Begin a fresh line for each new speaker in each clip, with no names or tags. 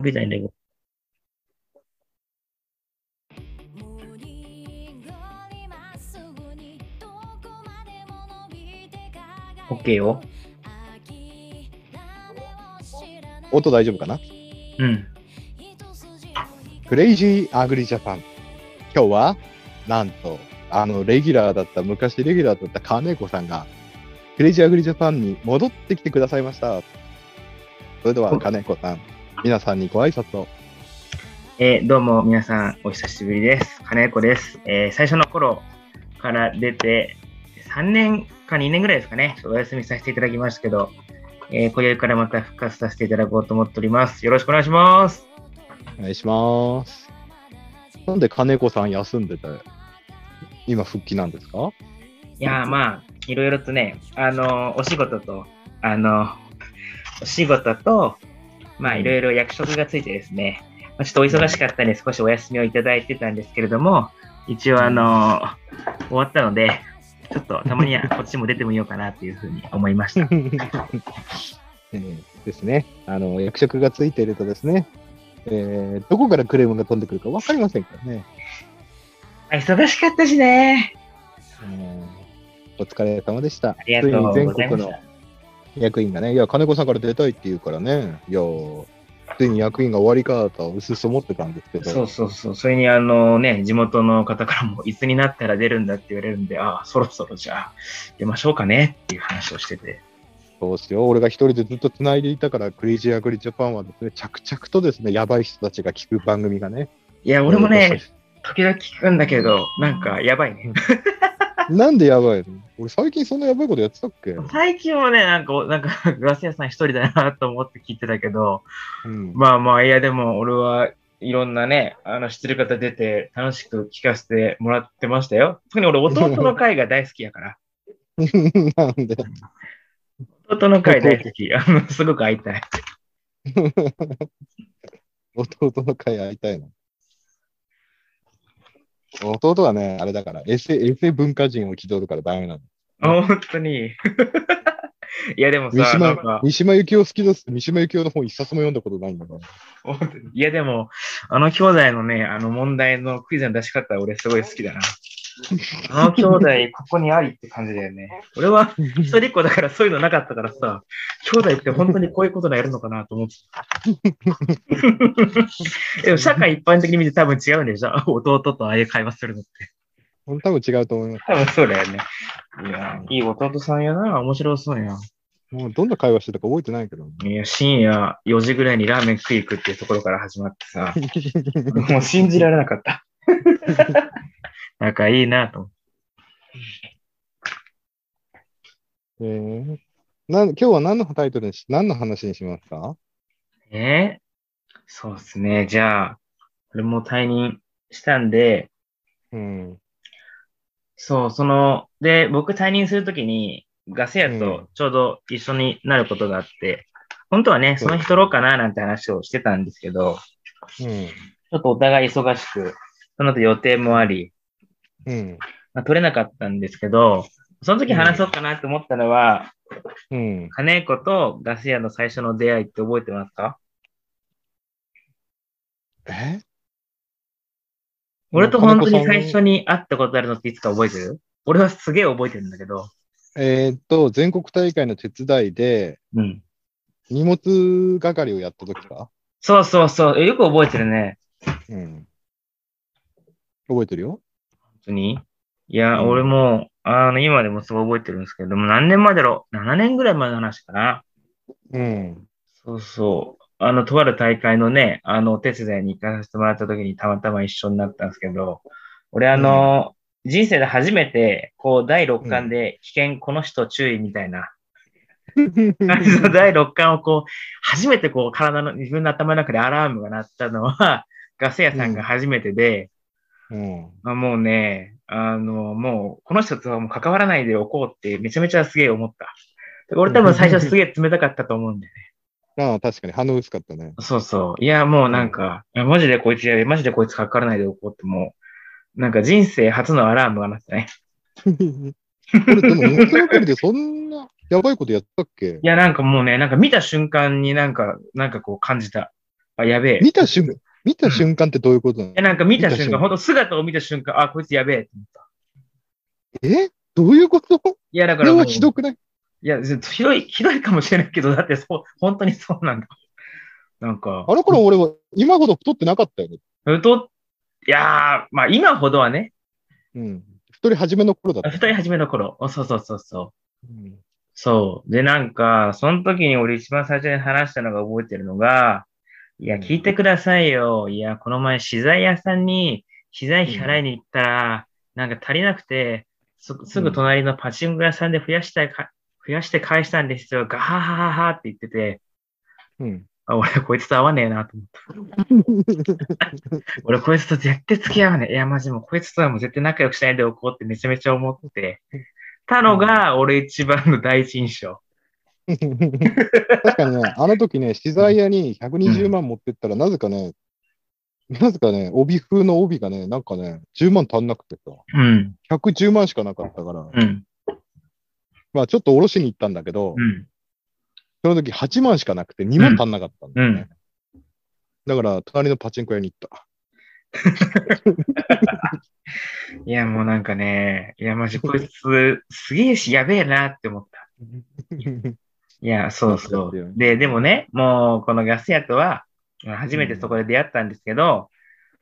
みたいんだけど。OK よ。
音大丈夫かな？
うん。
クレイジーアグリジャパン。今日は、なんと、あの、レギュラーだった、昔レギュラーだった金子さんが、クレイジーアグリジャパンに戻ってきてくださいました。それでは、金子さん、皆さんにご挨拶を。
えーどうも皆さんお久しぶりです。金子です。えー最初の頃から出て3年か2年ぐらいですかね、お休みさせていただきましたけど、えー今宵からまた復活させていただこうと思っております。よろしくお願いします。
お願いします。なんで金子さん休んでて、今復帰なんですか？
いやーまあ、いろいろとね、あのーお仕事と、あのーお仕事と、まあいろいろ役職がついてですね、まあちょっとお忙しかったんで少しお休みをいただいてたんですけれども、一応あのー終わったので、ちょっとたまにはこっちも出てみようかなというふうに思いました。
え ーですね。あの、役職がついているとですね、えーどこからクレームが飛んでくるか分かりませんからね。
あ忙しかったしね。
うんお疲れ様でした。
ありがとうございました。
役員がね、いや、金子さんから出たいって言うからね、いや、ついに役員が終わりかと、うすうす思ってたんですけど、
そうそうそう。それにあのね、地元の方からも、いつになったら出るんだって言われるんで、ああ、そろそろじゃあ出ましょうかねっていう話をしてて。
そうですよ。俺が一人でずっと繋いでいたから、クレイジーアグリジャパンはですね、着々とですね、やばい人たちが聞く番組がね。
いや、俺もね、時々聞くんだけど、なんかやばいね。
なんでやばいの？俺最近そんなやばいことやってたっけ？
最近はね、なんか、なんか、ガス屋さん一人だなと思って聞いてたけど、
うん。
まあまあ、いや、でも俺はいろんなね、あの、知ってる方出て楽しく聞かせてもらってましたよ。特に俺、弟の会が大好きやから。
なんで？
弟の会大好き。あの、すごく会いたい。
弟の会会いたいの？弟はね、あれだから、エセ、エセ文化人を気取るからダメなの。
あ本当に。いや、でも
三
さ、なん
島
か、
三島由紀夫好きです。三島由紀夫の本一冊も読んだことないんだから。
いや、でも、あの兄弟のね、あの問題のクイズの出し方、俺すごい好きだな。あの兄弟、ここにありって感じだよね。俺は一人っ子だからそういうのなかったからさ、兄弟って本当にこういうことがやるのかなと思って。でも社会一般的に見て多分違うんでしょ？弟とああいう会話するのって。
多分違うと思います。
多分そうだよね。いや、いい弟さんやな。面白そうや。
もうどんな会話してたか覚えてないけど。
いや、深夜4時ぐらいにラーメン食い行くっていうところから始まってさ、もう信じられなかった。なんかいいなと。
えーなん今日は何のタイトルにし、何の話にしますか？
えーそうですね。じゃあ、俺も退任したんで、
うん。
そう、その、で、僕退任するときに、ガス屋とちょうど一緒になることがあって、本当はね、その日取ろうかななんて話をしてたんですけど、
うん。
ちょっとお互い忙しく、その後予定もあり、
うん。
まあ、取れなかったんですけど、その時話そうかなと思ったのは、
うん。
金子とガス屋の最初の出会いって覚えてますか？
え？
俺と本当に最初に会ったことあるのっていつか覚えてる？俺はすげえ覚えてるんだけど。
えーっと、全国大会の手伝いで
うん。
荷物係をやった時か？
そうそうそう。えよく覚えてるね。
うん。覚えてるよ。
本当にいや、
うん
俺も、あの、今でもすごい覚えてるんですけど、でも何年前だろう ?7 年ぐらい前の話かな。
うん。
そうそう。あの、とある大会のね、あの、お手伝いに行かせてもらった時にたまたま一緒になったんですけど、俺あの、人生で初めて、こう、第6巻で危険、この人注意みたいな、第6巻をこう、初めてこう、体の、自分の頭の中でアラームが鳴ったのは、ガス屋さんが初めてで、
うん。
あもうね、あの、もう、この人とはもう関わらないでおこうってめちゃめちゃすげえ思った。俺多分最初すげえ冷たかったと思うんだよね。
ああ、確かに反応薄かったね。
そうそう。いや、もうなんか、いやマジでこいつやべ、マジでこいつ関わらないでおこうってもう、なんか人生初のアラームが鳴ったね。
俺、でも、荷物係でそんなやばいことやったっけ？
いや、なんかもうね、なんか見た瞬間になんか、なんかこう感じた。あ、やべえ。
見た瞬間、見た瞬間ってどういうことなの？
え、なんか見た瞬間、ほんと姿を見た瞬間、あ、こいつやべえって思った。
え？どういうこと？こ
いや、だからもう、
れはひどくない？
いや、ずひどい、ひどいかもしれないけど、だってそう、本当にそうなんだ。なんか、
あの頃俺は今ほど太ってなかったよね。
太いやー、まあ今ほどはね、
うん。太り始めの頃だった。
二人始めの頃、おそうそうそうそう。
うん
そう。で、なんか、その時に俺一番最初に話したのが覚えてるのが、いや、聞いてくださいよ。いや、この前、資材屋さんに、資材費払いに行ったら、なんか足りなくて、すすぐ隣のパチンコ屋さんで増やしたいか、増やして返したんですよ。ガハハハハって言ってて、
うん。
あ俺、こいつと合わねえなと思った。俺、こいつと絶対付き合わねえ。いや、マジもう、こいつとはもう絶対仲良くしないでおこうってめちゃめちゃ思って たのが、俺一番の第一印象。
確かにね、あの時ね、資材屋に120万持ってったら、なぜかね、なぜかね、帯風の帯がね、なんかね、10万足んなくてさ、
うん。
110万しかなかったから、
うん。
まあちょっと下ろしに行ったんだけど、
うん。
その時8万しかなくて2万足んなかったんだよね。
うん
だから、隣のパチンコ屋に行った。
いや、もうなんかね、いや、マジこいつ、すげえし、やべえなって思った。いや、そうそ
そうで。
で、でもね、もう、このガス屋とは、初めてそこで出会ったんですけど、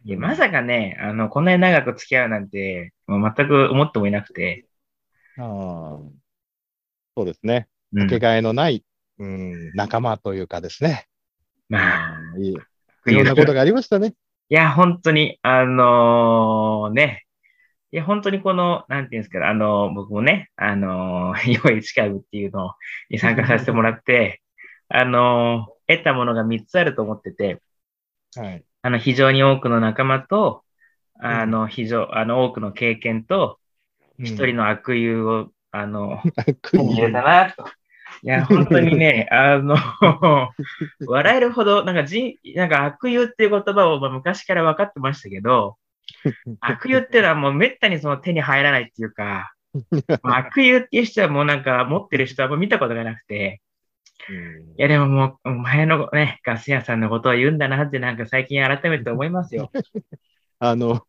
いや、まさかね、あの、こんなに長く付き合うなんて、もう全く思ってもいなくて、
ああそうですね。
うん
かけがえのない、うん、仲間というかですね。
まあ、
いいいろんなことがありましたね。
いや、本当に、あのね、いや、本当にこの、なんていうんですか、あの、僕もね、あの、良い近部っていうのに参加させてもらって、あの、得たものが3つあると思ってて、
はい。
あの、非常に多くの仲間と、あの、非常、あの、多くの経験と、一人の悪友を、あの、れたな、と。いや、本当にね、あの、笑えるほど、なんかじ、なんか悪友っていう言葉をまあ昔から分かってましたけど、悪友っていうのはもうめったにその手に入らないっていうか、ま あ悪友っていう人はもうなんか持ってる人はもう見たことがなくて、
うん
いやでももう、お前のね、ガス屋さんのことを言うんだなってなんか最近改めて思いますよ。
あの、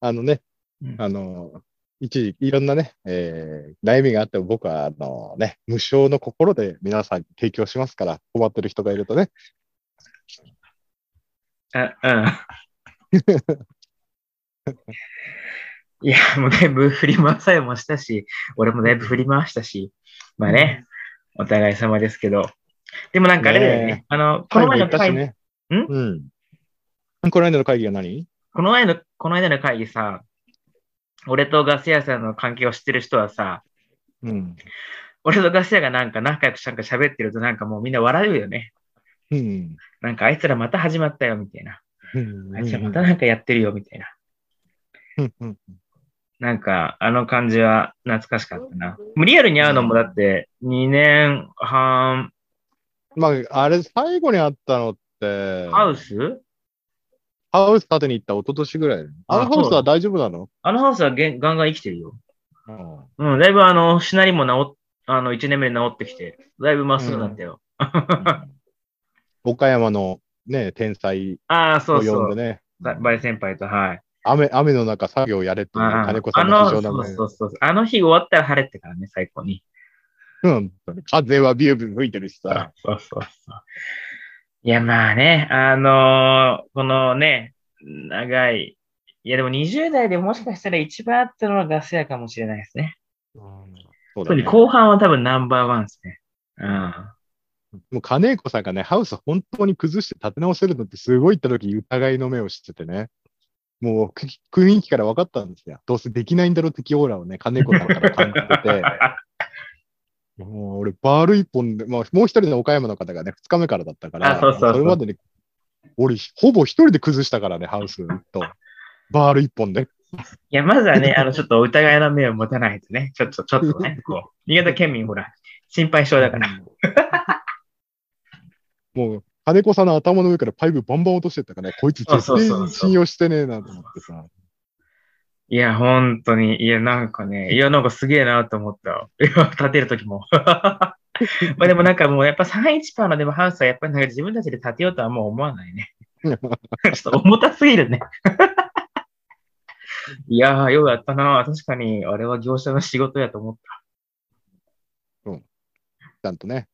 あのね
うん、
あの、一時いろんなね、えー悩みがあっても僕は、あのね、無償の心で皆さんに提供しますから、困ってる人がいるとね。
あうん。いや、もうだいぶ振り回されもしたし、俺もだいぶ振り回したし、まあね、お互い様ですけど。でもなんかあれだよね。
ね
あの、この前の会、
行ったしね。
ん
うん？この間の会議は何？
この前の、この間の会議さ、俺とガス屋さんの関係を知ってる人はさ、
うん。
俺とガス屋がなんか仲良くなんか喋ってるとなんかもうみんな笑うよね。
うん。
なんかあいつらまた始まったよみたいな。
うん
あいつらまたなんかやってるよみたいな。
うんうん
なんか、あの感じは懐かしかったな。リアルに会うのもだって2年半、
まあ、あれ、最後にあったのって、
ハウス？
ハウス建てに行った一昨年ぐらい。あの
あ
ハウスは大丈夫なの？
あのハウスはげんガンガン生きてるよ。
うん
うん、だいぶあの、しなりも治っ、あの、1年目で治ってきて、だいぶまっすぐだったよ。
岡山のね、天才を
そうそう。
呼んでね、
さバイ先輩と、はい。
雨雨の中作業をやれっていうのが
あ
金子さん
あの、
の非常な
そう
ね。
そうそう。あの日終わったら晴れてからね、最高に。
うん。風はビュービュー吹いてるしさ。
そうそうそう。いや、まあね、あのーこのね、長い、いやでも20代でもしかしたら一番あったのはガス屋かもしれないですね。
そうだね
特に後半は多分ナンバーワンですね。うん。
もう金子さんがね、ハウス本当に崩して立て直せるのってすごい言った時疑いの目をしててね。もうく雰囲気から分かったんですよ。どうせできないんだろう的オーラをね、金子さんから感じてて。もう俺、バール一本で、まあ、もう一人の岡山の方がね、二日目からだったから、
あそうそうそう
れまでに、俺、ほぼ一人で崩したからね、ハウスと、バール一本で。
いや、まずはね、あの、ちょっとお疑いの目を持たないとね、ちょっと、ちょっとね、こう、新潟県民ほら、心配性だから。
もう、金子さんの頭の上からパイプバンバン落としてったからね、こいつ絶対信用してねえなと思ってさ。
いや、本当に、いや、なんかね、いや、なんかすげえなと思った。いや、立てるときも。まあでもなんかもうやっぱ318パーのでもハウスはやっぱりなんか自分たちで建てようとはもう思わないね。ちょっと重たすぎるね。いやー、ようやったな。確かに、あれは業者の仕事やと思っ
ちゃんとね、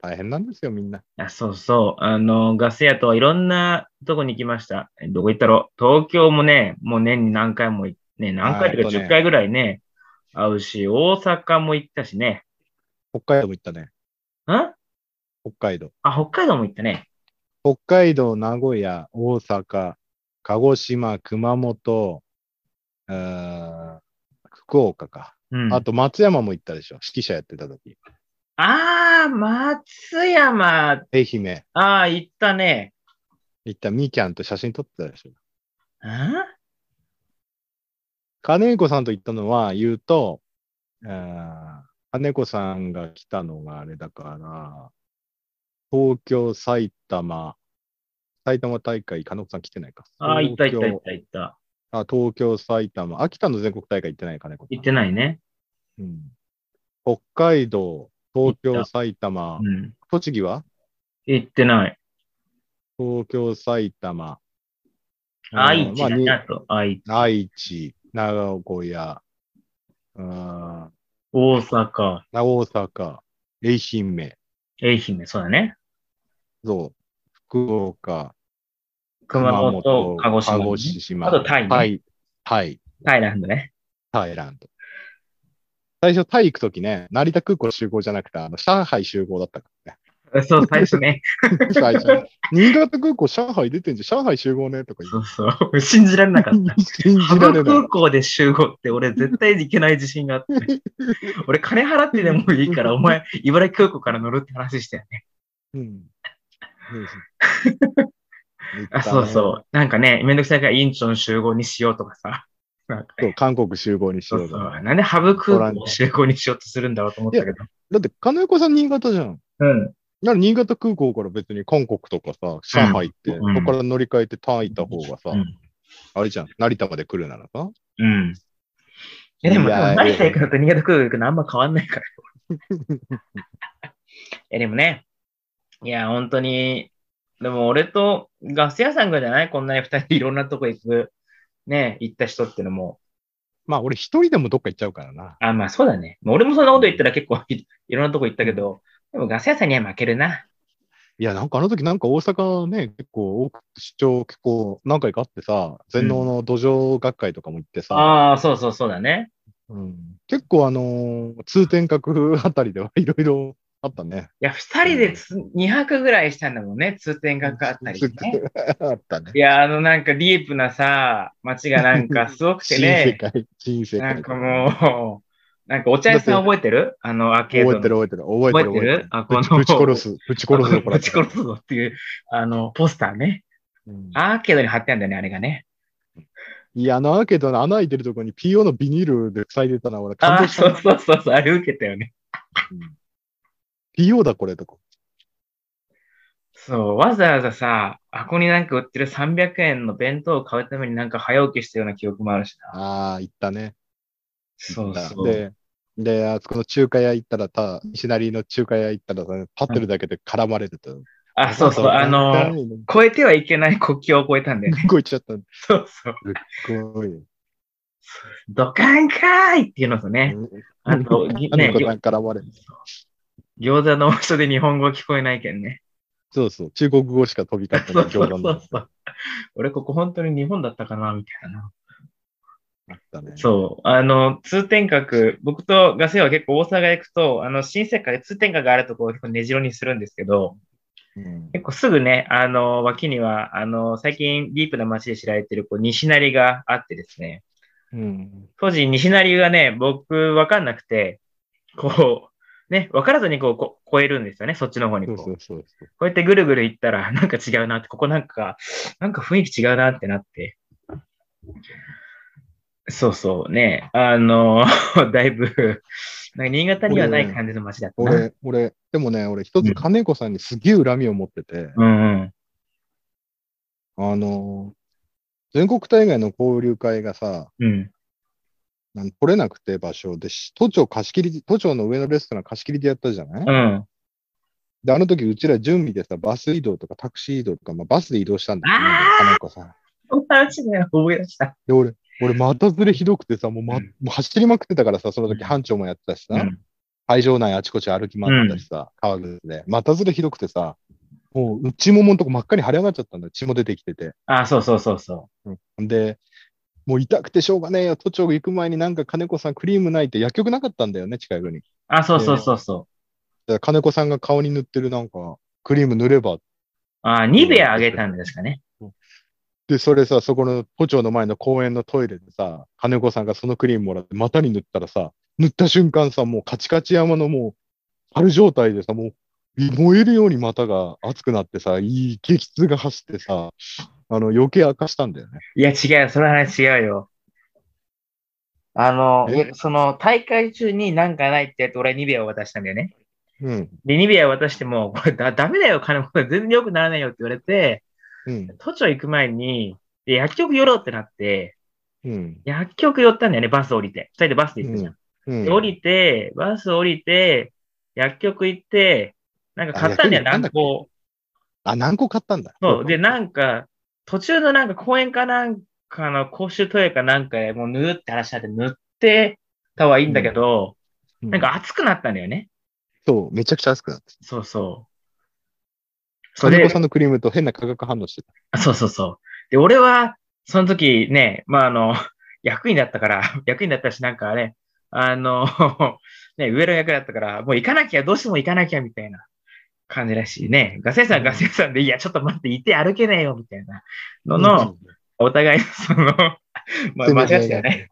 大変なんですよ、みんな。
た。あそうそう。あの、ガス屋とはいろんなとこに行きました。えどこ行ったろう？東京もね、もう年に何回も行ね、何回とか
あえっとね
10回ぐらいね、会うし、大阪も行ったしね。
北海道も行ったね。
ん
北海道。
あ、北海道も行ったね。
北海道、名古屋、大阪、鹿児島、熊本、福岡か。
うん。
あと松山も行ったでしょ。指揮者やってた時。
あー、松山。
愛媛
あー、行ったね。
行ったみーキャンと写真撮ってたでしょ。
ん？
金子さんと行ったのは言うと、うーん金子さんが来たのがあれだから、東京、埼玉、埼玉大会、金子さん来てないか。
あー、行った行った行
東京
った行った。
あ東京、埼玉、秋田の全国大会行ってない金子さん。
行ってないね。
うん北海道、東京、埼玉。
う、ん。
栃木は？
行ってない。
東京、埼玉、
愛知
ま
あと、愛知。
あ、愛知、長古屋、うん。
大阪、
大阪、愛媛、
愛媛、そうだね。
そう、福岡、
熊本、鹿児島、
鹿児島。
あとタイね。
タイ、タイ、
タイランドね。
タイランド。最初、タイ行くときね、成田空港集合じゃなくて、あの、上海集合だったから
そう、最初ね。
ね。最初。新潟空港、上海出てんじゃん、上海集合ね、とか言
そうそう。信じられなかった。
う。信じ
羽生
られない
空。港で集合って俺絶対行けない自信があって。俺金払ってでもいいから、お前、茨城空港から乗るって話したよね。
うん。
あ、そう
う。
そう。なんかね、めんどくさいからインチョン集合にしようとかさ。なんか
そう、韓国集合にし
そうそ
ようと。
う。なんでハブ空港を集合にしようとするんだろうと思ったけど。
だって、金子さん新潟じゃん。
うん。
なら新潟空港から別に韓国とかさ、上海行って、
うん
そこから乗り換えてタイ行った方がさ、
うん
あれじゃん、成田まで来るならさ。
うん。いやでも、成田行くのと新潟空港行くのあんま変わんないから。いやでもね、いや、本当に、でも俺とガス屋さんがじゃない？こんなに二人いろんなとこ行く、ね、行った人ってのも、
まあ、俺一人でもどっか行っちゃうからな。
あ、まあそうだね。俺もそんなこと言ったら結構い いろんなとこ行ったけど、でもガス屋さんには負けるな。
いや、なんかあの時なんか大阪ね、結構多く出張結構何回かあってさ、全農の土壌学会とかも行ってさ、
ああ、そうそうそうだね。
うん結構あのー通天閣あたりではいろいろあったね。
いや、二人でつ2泊ぐらいしたんだもんね。通天閣あったりね。
あったね
い。や、あのなんかディープなさ、街がなんか すごくて
新世
ね、
界、新世界。
なんかもう、なんかお茶屋さん覚えてる？あのアーケードの。
覚えてる覚えてる覚えてる
覚えてる？あこの
ぶち殺す、ぶち殺すぞ、これ。
ぶち殺すぞっていう、あの、ポスターね。
うん
アーケードに貼ってあるんだよね、あれがね。
いや、あのアーケードの穴開いてるところに PO のビニールで塞いでたのは俺感動した。
そうそうそうそう、あれ受けたよね。
うん PO だこれとか。
そう、わざわざさ、あここになんか売ってる300円の弁当を買うためになんか早起きしたような記憶もあるしな。
ああ、行ったね。
そうそう。
で、で、あそこの中華屋行ったら、た、西成の中華屋行ったらさ、立ってるだけで絡まれてた。
あ、そうそう、あの、越えてはいけない国境を越えたんだよね。
こう言っちゃった。
そうそう。
すごい。
ドカンかーいっていうのとね、あと、ぎね
あの子さん絡まれる。
餃子の場所で日本語聞こえないけんね。
そうそう。中国語しか飛び交ってない
そうそう
冗談だ
そうそう。俺ここ本当に日本だったかなみたいな。
あったね。
そう。あの、通天閣、僕とガセは結構大阪行くと、あの、新世界で通天閣があるところを結構根城にするんですけど、
うん
結構すぐね、あの、脇には、あの、最近ディープな街で知られてる、こう、西成があってですね、
うん。
当時西成がね、僕わかんなくて、こう、ね、わからずにこうこ、越えるんですよね、そっちの方にこ
そうう。そうそうそう。
こうやってぐるぐる行ったら、なんか違うなって、ここなんか、なんか雰囲気違うなってなって。そうそうね。あの、だいぶ、なんか新潟にはない感じの街だったな。
俺、俺、でもね、俺一つ金子さんにすげえ恨みを持ってて、
うんうん。
あの、全国大会の交流会がさ、
うん。
なん取れなくて場所でし、都庁貸し切り、都庁の上のレストラン貸し切りでやったじゃない、
うん。
で、あの時うちら準備でさ、バス移動とかタクシー移動とか、まあ、バスで移動したんだよね
あー、
金子さん。
その話ね、思い出した。
で、俺、俺、股ずれひどくてさ、もう,、ま
うん
もう走りまくってたからさ、その時
うん
班長もやってたしさ、
うん。
会場内あちこち歩き回ってたしさ、川口で。股ずれひどくてさ、もう内もものとこ真っ赤に腫れ上がっちゃったんだよ。血も出てきてて。
あ、そうそうそうそ
うんで、もう痛くてしょうがねえよ。都庁行く前になんか金子さんクリームないって薬局なかったんだよね、近くに。
う。あ、そうそうそうそう。
だから金子さんが顔に塗ってるなんか、クリーム塗れば。
あ、ニベアあげたんですかね。
で、それさ、そこの都庁の前の公園のトイレでさ、金子さんがそのクリームもらって股に塗ったらさ、塗った瞬間さ、もうカチカチ山のもう、春状態でさ、もう、燃えるように股が熱くなってさ、いい激痛が走ってさ、あの、余計明かしたんだよね。
いや、違う、その話違うよ。あの、その大会中になんかないってやって俺はニベアを渡したんだよね。
うん。
で、ニベアを渡しても、こ れだ、ダメだよ、金も全然良くならないよって言われて、
うん。
都庁行く前に、で薬局寄ろうってなって、
うん。
薬局寄ったんだよね、バス降りて。二人でバスで行ったじゃん。
うん。
で降りて、バス降りて、薬局行って、なんか買ったんだよ、何個。
あ、何個買ったんだ？
そう。で、なんか、途中のなんか公園かなんかの公衆トイレかなんかでもう塗るって話になって塗ってたはいいんだけど、
うん
なんか熱くなったんだよね。
そう、めちゃくちゃ熱くなって。
そうそう。それ
金子さんのクリームと変な化学反応してた。
あそうそうそう。で、俺は、その時ね、まあ、あの、役員だったから、役員だったし、なんかね、あの、ね、上の役だったから、もう行かなきゃ、どうしても行かなきゃ、みたいな感じらしいね。ガセさん、ガセさんで、いや、ちょっと待って、いて歩けねえよ、みたいなのの、お互いの、その、まあ、間違っね。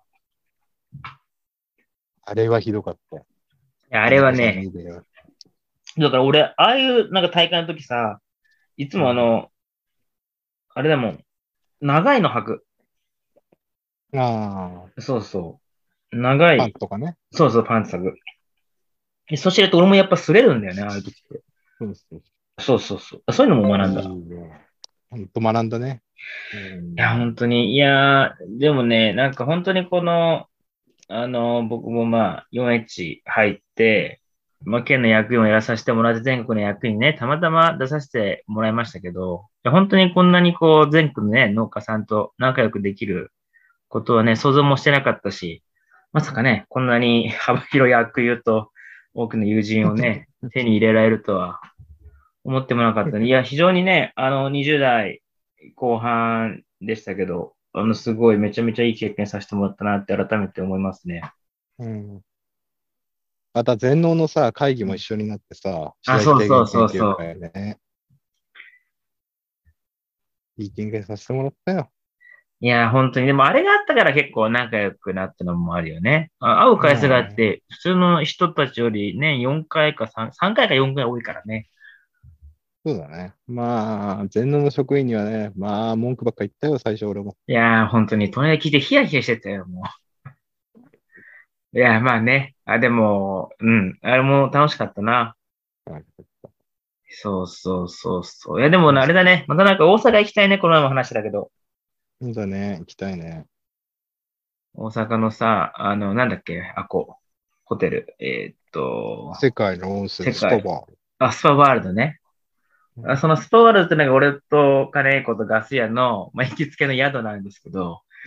あれはひどかった。
いやあれはね、だから俺、ああいうなんか大会の時さ、いつもあの、あれだもん、長いの履く。
あ
そうそう。長
あ、パン
い、
とかね。
そうそう、パンツ履く。でそうして俺もやっぱ擦れるんだよね、ああいう時って。
そうそう
そうそうそう。そういうのも学んだ。
本当学んだね。
や、本当に。いやー、でもね、なんか本当にこの、あの、僕もまあ、4H 入って、まあ、県の役員をやらさせてもらって、全国の役員ね、たまたま出させてもらいましたけど、本当にこんなにこう、全国のね、農家さんと仲良くできることはね、想像もしてなかったし、まさかね、こんなに幅広い役友と多くの友人をね、手に入れられるとは思ってもなかったね。いや、非常にね、あの、20代後半でしたけど、あの、すごいめちゃめちゃいい経験させてもらったなって改めて思いますね。
うんまた全農のさ、会議も一緒になってさ、
あそうそうそうそう
いい経験させてもらったよ。
いや、本当に。でもあれがあったから結構仲良くなったのもあるよね。あ会う回数があって、普通の人たちよりね、4回か3、3回か4回多いからね。
そうだね。まあ、全農の職員にはね、まあ、文句ばっか言ったよ、最初俺も。
いやー、本当に、隣で聞いてヒヤヒヤしてたよ、もう。いや、まあね。あ、でも、うん。あれも楽しかったな。そうそうそうそう。いや、でもねあれだね。またなんか大阪行きたいね、この前も話したけど。
そうだね、行きたいね。
大阪のさ、あの、なんだっけ、あこ、ホテル。えーっと、
世界の温泉、スパバ
あ、スパワールドね。
うん
あそのスパワールドってのが俺と金子とガス屋の、まあ、行きつけの宿なんですけど、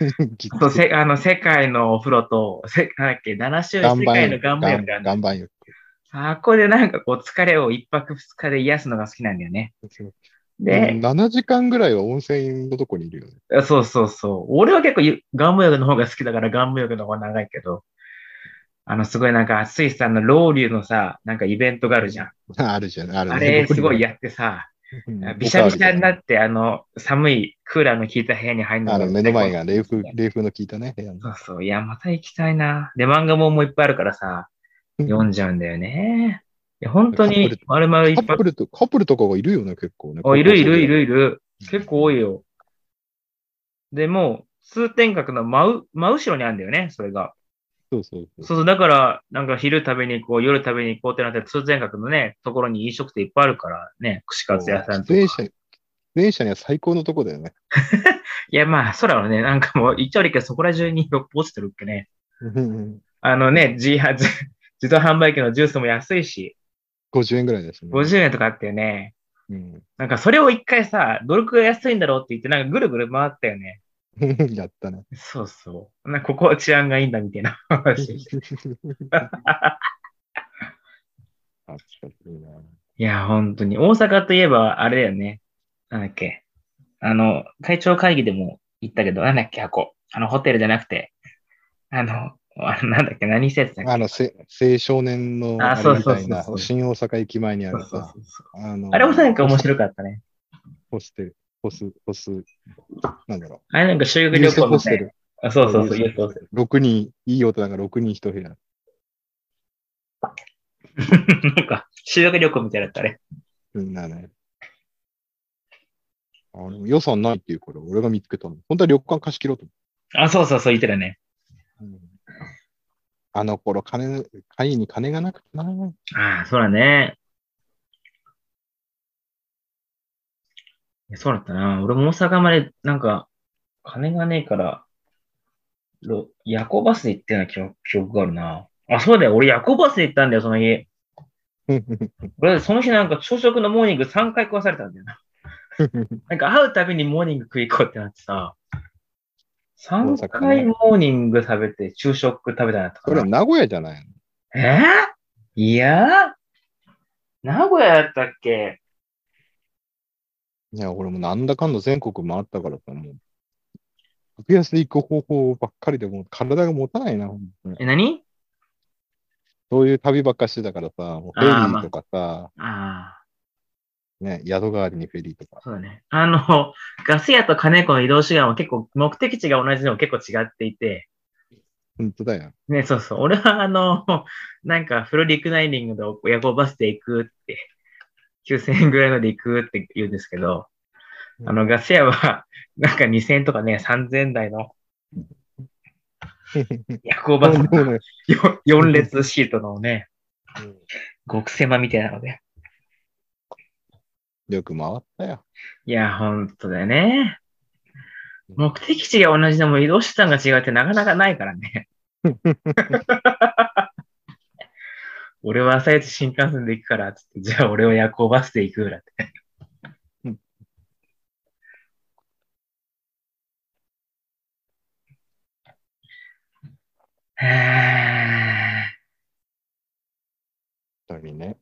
ー。
そうせあの世界のお風呂と、せなんだっけ、7種類世界の岩盤浴がある
岩盤浴。
あここでなんかこう疲れを一泊二日で癒すのが好きなんだよね。で、
7時間ぐらいは温泉のとこにいるよね。
そうそうそう。俺は結構ゆ岩盤浴の方が好きだから岩盤浴の方が長いけど、あのすごいなんか暑いさ、あのロウリュのさ、なんかイベントがあるじゃん。
あるじゃん、あるね
あれすごいやってさ、
うん
びしゃびしゃになって、あの、寒いクーラーの効いた部屋に入るの
あの目の前が冷風、
そう
冷風の効いたね、部屋に。
そう。いや、また行きたいな。で、漫画ももういっぱいあるからさ、読んじゃうんだよね。いや、本当に丸々いっぱい
カップ。ルと、カップルとかがいるよね、結構ね。
あいるいるい
る。
るいる。結構多いよ。で、もう、通天閣の真う真後ろにあるんだよね、それが。
そうそうそう。
そうそう、だから、なんか昼食べに行こう、夜食べに行こうってなって、通天閣のね、ところに飲食店いっぱいあるからね、串カツ屋さんとか。い
出演者に、出演者には最高のとこだよね。
や、まあ、そらはね、なんかもう、一応あるけど、そこら中に落っこちてるっけね。
うん
あのね、自自自動販売機のジュースも安いし、
50円ぐらいですね。
50円とかあってよね。
うん。
なんかそれを一回さ、どれくらい安いんだろうって言って、なんかぐるぐる回ったよね。
やったね。
そうそう。なここは治安がいいんだみたいな 話。い。や、本当に。大阪といえば、あれだよね。なんだっけ。あの、会長会議でも言ったけど、なんだっけ、箱。あの、ホテルじゃなくて、あのなんだっけ、何施設だっけ？
あの、せ青少年の
あ
あれみたいな
そうそうそう
新大阪駅前にあるさあの、
あれもなんか面白かったね。
ホステル、ホス、ホス、なんだろ
あれなんか修
う。
学旅行みたい。あそうそうそう、ユースホステル。
6人、いい大人が6人一部屋。
なんか、修学旅行みたいだったね。
みんなね。あでも予算ないっていうから、俺が見つけたの。本当は旅館貸し切ろうと
あ、そうそうそう、言ってたね。
あの頃、金、会に金がなくてな。
ああ、そうだね。そうだったな。俺も大阪まで、なんか、金がねえから、ろ夜行バスで行ったような記憶記憶があるな。あ、そうだよ。俺夜行バスで行ったんだよ、その日。俺、その日なんか朝食のモーニング3回食わされたんだよな。なんか会うたびにモーニング食い行こうってなってさ、3回モーニング食べて昼食食べたんだったかな。
それは。名古屋じゃない
え？ー、いや？名古屋だったっけ？
のいや、俺もなんだかんだ全国回ったからさ、もう、格安で行く方法ばっかりでもう体が持たないな、に。
え、何？
そういう旅ばっかしてたからさ、もうフェリーとかさ、
ああ、
ね、宿代わりにフェリーとか。
そうだね。あの、ガス屋と金子の移動手段は結構目的地が同じでも結構違っていて、
本当だよ。
ね、そうそう。俺はあの、なんかフルリクライニングの夜行バスで行くって、9000円ぐらいので行くって言うんですけど、あの、ガス屋は、なんか2000円とかね、3000円台の夜行バス
もうね
4列シートのね、
うん
極狭みたいなので。
よく回ったよ。
いや、ほんとだよね。目的地が同じでも移動手段が違うってなかなかないからね。俺は朝一新幹線で行くから、つって、じゃあ俺は夜行バスで行くからって。へー
本当にね。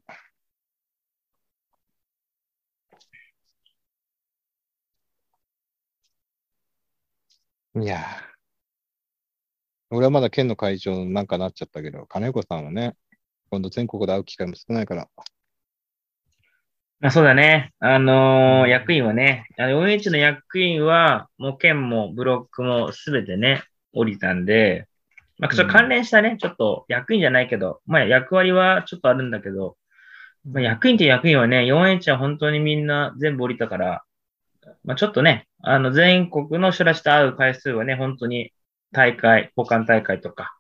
いやー。俺はまだ県の会長なんかなっちゃったけど、金子さんはね、今度全国で会う機会も少ないから、
あそうだね。あのー役員はね、OH の役員は、もう県もブロックもすべてね、降りたんで、まあ、関連したね、ちょっと役員じゃないけど、まあ役割はちょっとあるんだけど、まあ、役員って役員はね、4H は本当にみんな全部降りたから、まあちょっとね、あの全国の人たちと会う回数はね、本当に大会、交換大会とか、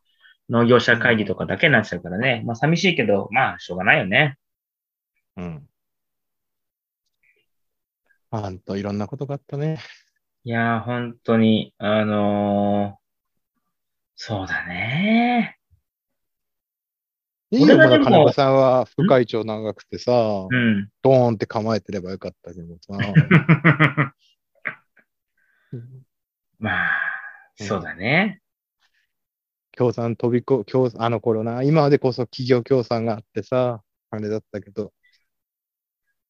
農業者会議とかだけになっちゃうからね、まあ寂しいけど、まあしょうがないよね。
うん。ほんといろんなことがあったね。
いやー、本当に、あのーそうだね。
いいよ、まだ金子さんは副会長長くてさ、
うん。
ドーンって構えてればよかったけどさ。
まあ、そうだね。
協賛飛びこ、協あの頃な、今でこそ企業協賛があってさ、あれだったけど、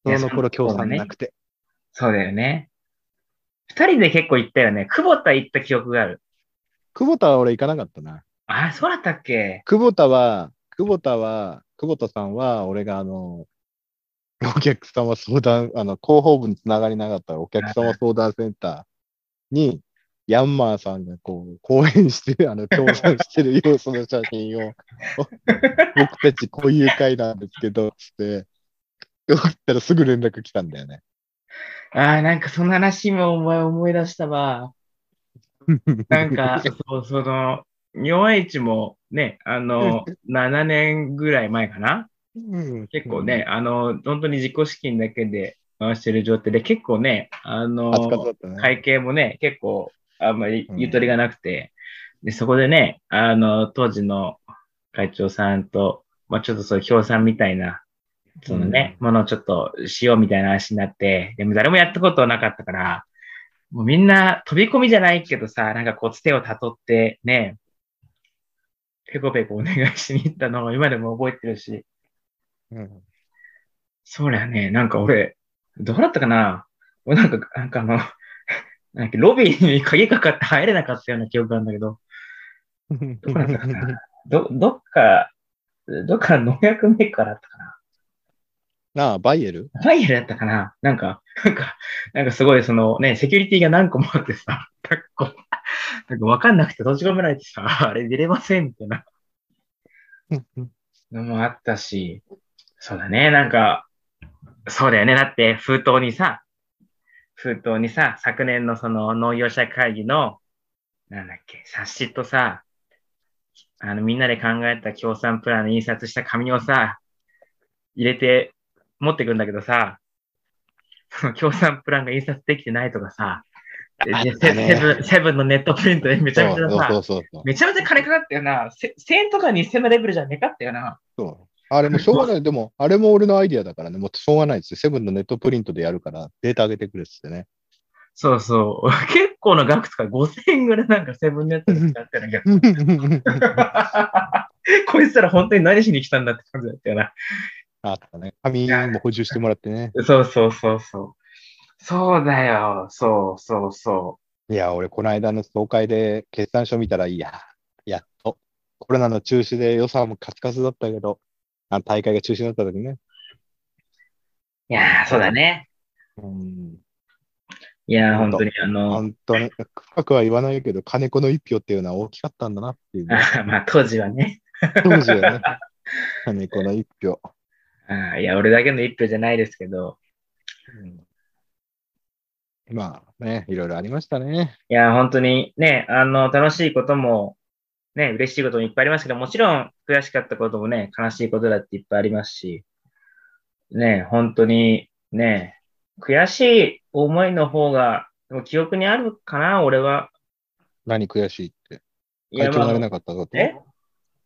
その頃協
そうだね
賛なくて。
そうだよね。二人で結構行ったよね。久保田行った記憶がある。
久保田は俺行かなかったな。
あ、そうだったっけ？
久保田は、久保田は、久保田さんは、俺があの、お客様相談、あの、広報部につながりなかったお客様相談センターに、ヤンマーさんがこう、講演してる、あの、協賛してる様子の写真を、僕たちこういう会なんですけど、つって、送ったらすぐ連絡来たんだよね。
ああ、なんかその話もお前思い出したわ。なんか、そう、その、4H もね、あの、7年ぐらい前かな？
うん。
結構ね、、あの、本当に自己資金だけで回してる状態で、結構ね、あの。会計もね、結構あんまりゆとりがなくて、で、そこでね、あの、当時の会長さんと、まあちょっとそういう協賛みたいな、そのね、ものをちょっとしようみたいな話になって、でも誰もやったことなかったから、もうみんな飛び込みじゃないけどさ、なんかこう、つてをたどってね、ペコペコお願いしに行ったのを今でも覚えてるし、
うん。
そうだよね。なんか俺、どうだったかな？俺なんか、なんかあの、なんかロビーに鍵かかって入れなかったような記憶なんだけど、どこだったかな？ど、どっか、どっか農薬メーカーだったかな？
なあ、バイエル？
ファイヤルだったかな？なんか、なんか、なんかすごいそのね、セキュリティが何個もあってさ、なんかこう、なんかわかんなくて閉じ込められてさ、あれ出れませんみたいなのもあったし、そうだね、なんか、そうだよね。だって封筒にさ、封筒にさ、昨年のその農業者会議の、なんだっけ、冊子とさ、あのみんなで考えた協賛プランの印刷した紙をさ、入れて持ってくんだけどさ、その協賛プランが印刷できてないとかさ、
ね
セブン、セブンのネットプリントでめちゃめちゃさ、
そうそうそう
めちゃめちゃ金かかったよな。せ1000円とか2000のレベルじゃねかったよな。
そう。あれもしょうがない。でも、あれも俺のアイディアだからね。もうしょうがないですよ。セブンのネットプリントでやるから、データ上げてくれっつってね。
そうそう。結構な額とか5000円ぐらいなんかセブンネットで使ってる。こいつら本当に何しに来たんだって感じだったよな。
あったね。紙も補充してもらってね。
そうそうそうそう。そうだよ。そうそうそ
いや、俺、この間の総会で決算書見たら、いや、やっと、コロナの中止で予算もカツカツだったけど、あの大会が中止になった時ね。
う。いやー、そうだね。
うん、
いやー、本当にあの、
本当に、深くは言わないけど、金子の一票っていうのは大きかったんだなっていう、ね。
あまあ当時はね。
当時はね。金子の一票。
あいや、俺だけの一票じゃないですけど。
うんまあね、いろいろありましたね。
いや、本当にね、あの、楽しいことも、ね、嬉しいこともいっぱいありますけど、もちろん悔しかったこともね、悲しいことだっていっぱいありますし、ね、本当にね、悔しい思いの方が、でも記憶にあるかな、俺は。
何悔しいって。
いや、
会長になれ
ま
なかったこと
あ、え？何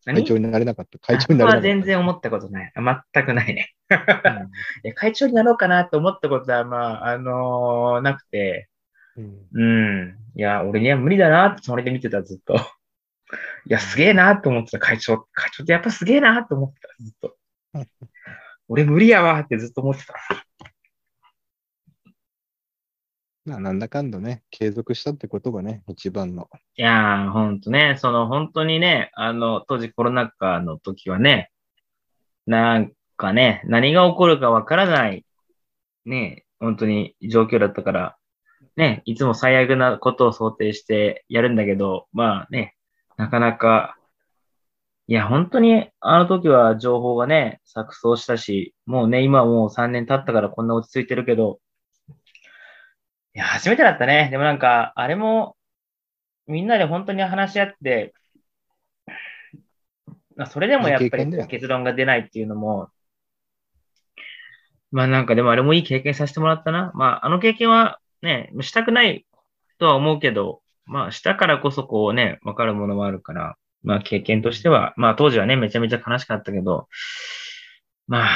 会長になれなかった。会長になれなかった。
全然思ったことない。あ全くないね。いや会長になろうかなと思ったことは、まあ、あのーなくて、
うん
うん。いや、俺には無理だなってそれで見てた、ずっと。いや、すげえなって思ってた、会長。会長ってやっぱすげえなって思ってた、ずっと
うん。
俺無理やわってずっと思ってた。
まあ、なんだかんだね、継続したってことがね、一番の。
いやー、ほんとね、その本当にね、あの、当時コロナ禍の時はね、なんかね、何が起こるかわからない、ね、本当に状況だったから、ね、いつも最悪なことを想定してやるんだけど、まあね、なかなか、いや、本当にあの時は情報がね、錯綜したし、もうね、今はもう3年経ったからこんな落ち着いてるけど、いや、初めてだったね。でもなんか、あれも、みんなで本当に話し合って、まあ、それでもやっぱり結論が出ないっていうのも、まあなんかでもあれもいい経験させてもらったな。まああの経験はね、したくないとは思うけど、まあしたからこそこうね、わかるものもあるから、まあ経験としては、まあ当時はね、めちゃめちゃ悲しかったけど、まあ、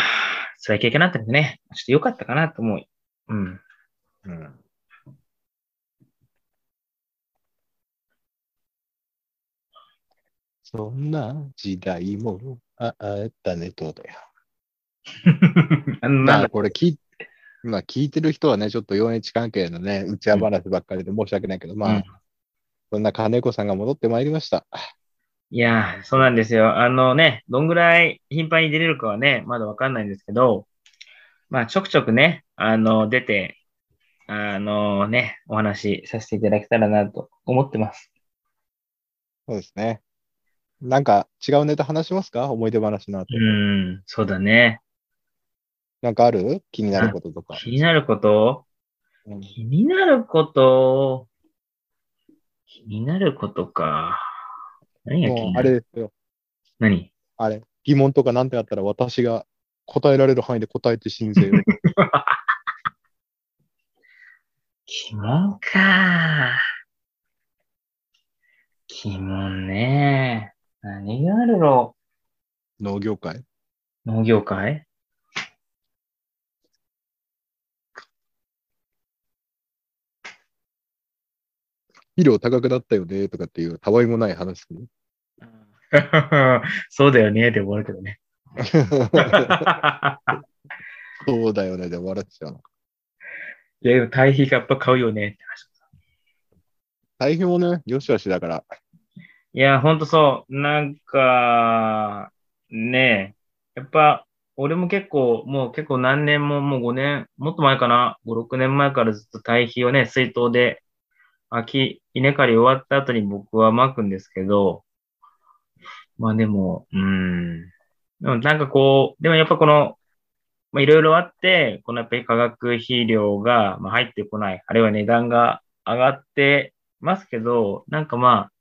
辛い経験だったけどね、ちょっと良かったかなと思う。うん。
うん。そんな時代もああったねとだよ。まあ、これ聞い、まあ、聞いてる人はね、ちょっと幼日関係のね、うちわ話ばっかりで申し訳ないけど、まあ、
うん
そんな金子さんが戻ってまいりました。
いやー、そうなんですよ。あのね、どんぐらい頻繁に出れるかはね、まだわかんないんですけど、まあ、ちょくちょくね、あの、出て、あのね、お話しさせていただけたらなと思ってます。
そうですね。なんか違うネタ話しますか？思い出話の後。
うん、そうだね。
なんかある？気になることとか。
気になること？
うん
気になること？気になることか。何が気
もう
になる？
あれですよ。
何？
あれ。疑問とかなんてあったら私が答えられる範囲で答えて申請を。
疑問か。疑問ね。何があるろ
農業界？
う農業界？
肥料高くなったよねとかっていうたわいもない話する？
そうだよね、で終わるけどね。
そうだよね、で笑っちゃうの。
いや、でも堆肥がやっぱ買うよねって話。
大変もね、よしあしだから。
いや、ほんとそう。なんか、ねえ、やっぱ、俺も結構、もう結構何年も、もう5年、もっと前かな、5、6年前からずっと堆肥をね、水筒で、秋、稲刈り終わった後に僕は撒くんですけど、まあでも、うん。でもなんかこう、でもやっぱこの、まあいろいろあって、このやっぱり化学肥料がま入ってこない、あるいは値段が上がってますけど、なんかまあ、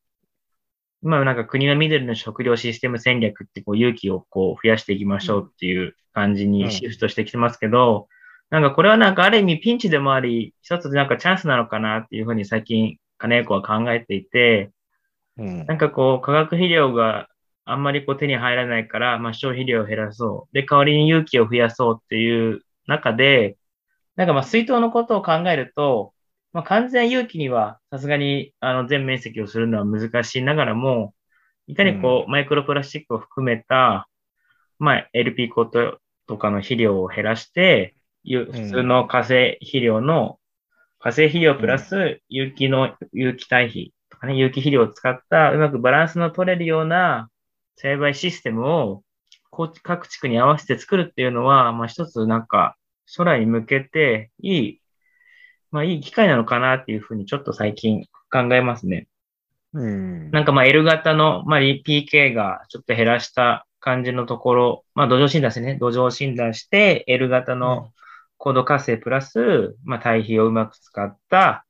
今なんか国の緑の食料システム戦略ってこう勇気をこう増やしていきましょうっていう感じ
うん
にシフトしてきてますけど、なんかこれはなんかある意味ピンチでもあり、一つなんかチャンスなのかなっていうふうに最近金子は考えていて、
うん
なんかこう化学肥料があんまりこう手に入らないから、まあ消費量を減らそう。で、代わりに勇気を増やそうっていう中で、なんかまあ水筒のことを考えると、まあ完全勇気にはさすがにあの全面積をするのは難しいながらも、いかにこうマイクロプラスチックを含めた、まあ LP コートとかの肥料を減らして、ゆ普通の化成肥料の、化成肥料プラス有機の、有機堆肥とかね、有機肥料を使ったうまくバランスの取れるような栽培システムを各地区に合わせて作るっていうのは、まあ一つなんか将来に向けていい、まあいい機会なのかなっていうふうにちょっと最近考えますね。
うん。
なんかまあ L 型の、まあ、PK がちょっと減らした感じのところ、まあ土壌診断してね、土壌診断して L 型の高度活性プラス、まあ堆肥をうまく使った、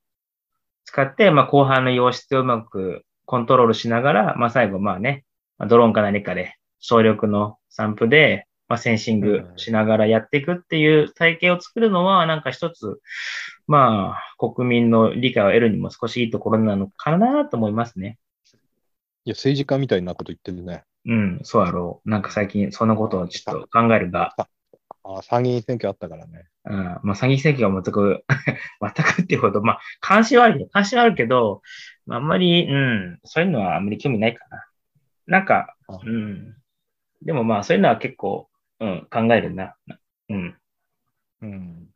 使って、まあ後半の溶質をうまくコントロールしながら、まあ最後まあね、まあドローンか何かで省力の散布で、まあセンシングしながらやっていくっていう体系を作るのは、なんか一つ、まあ国民の理解を得るにも少しいいところなのかなと思いますね。
いや、政治家みたいなこと言ってるね。
うん、そうやろう。なんか最近そんなことをちょっと考えるが、
あ参議院選挙あったからね。
うん、まあ、参議院選挙が全く、全くっていうほど、まあ、関心はあるよ。関心はあるけど、まあ、あんまり、うん、そういうのはあんまり興味ないかな。なんか、
あ
うん。でもまあ、そういうのは結構、うん、考えるな。うん。
うん。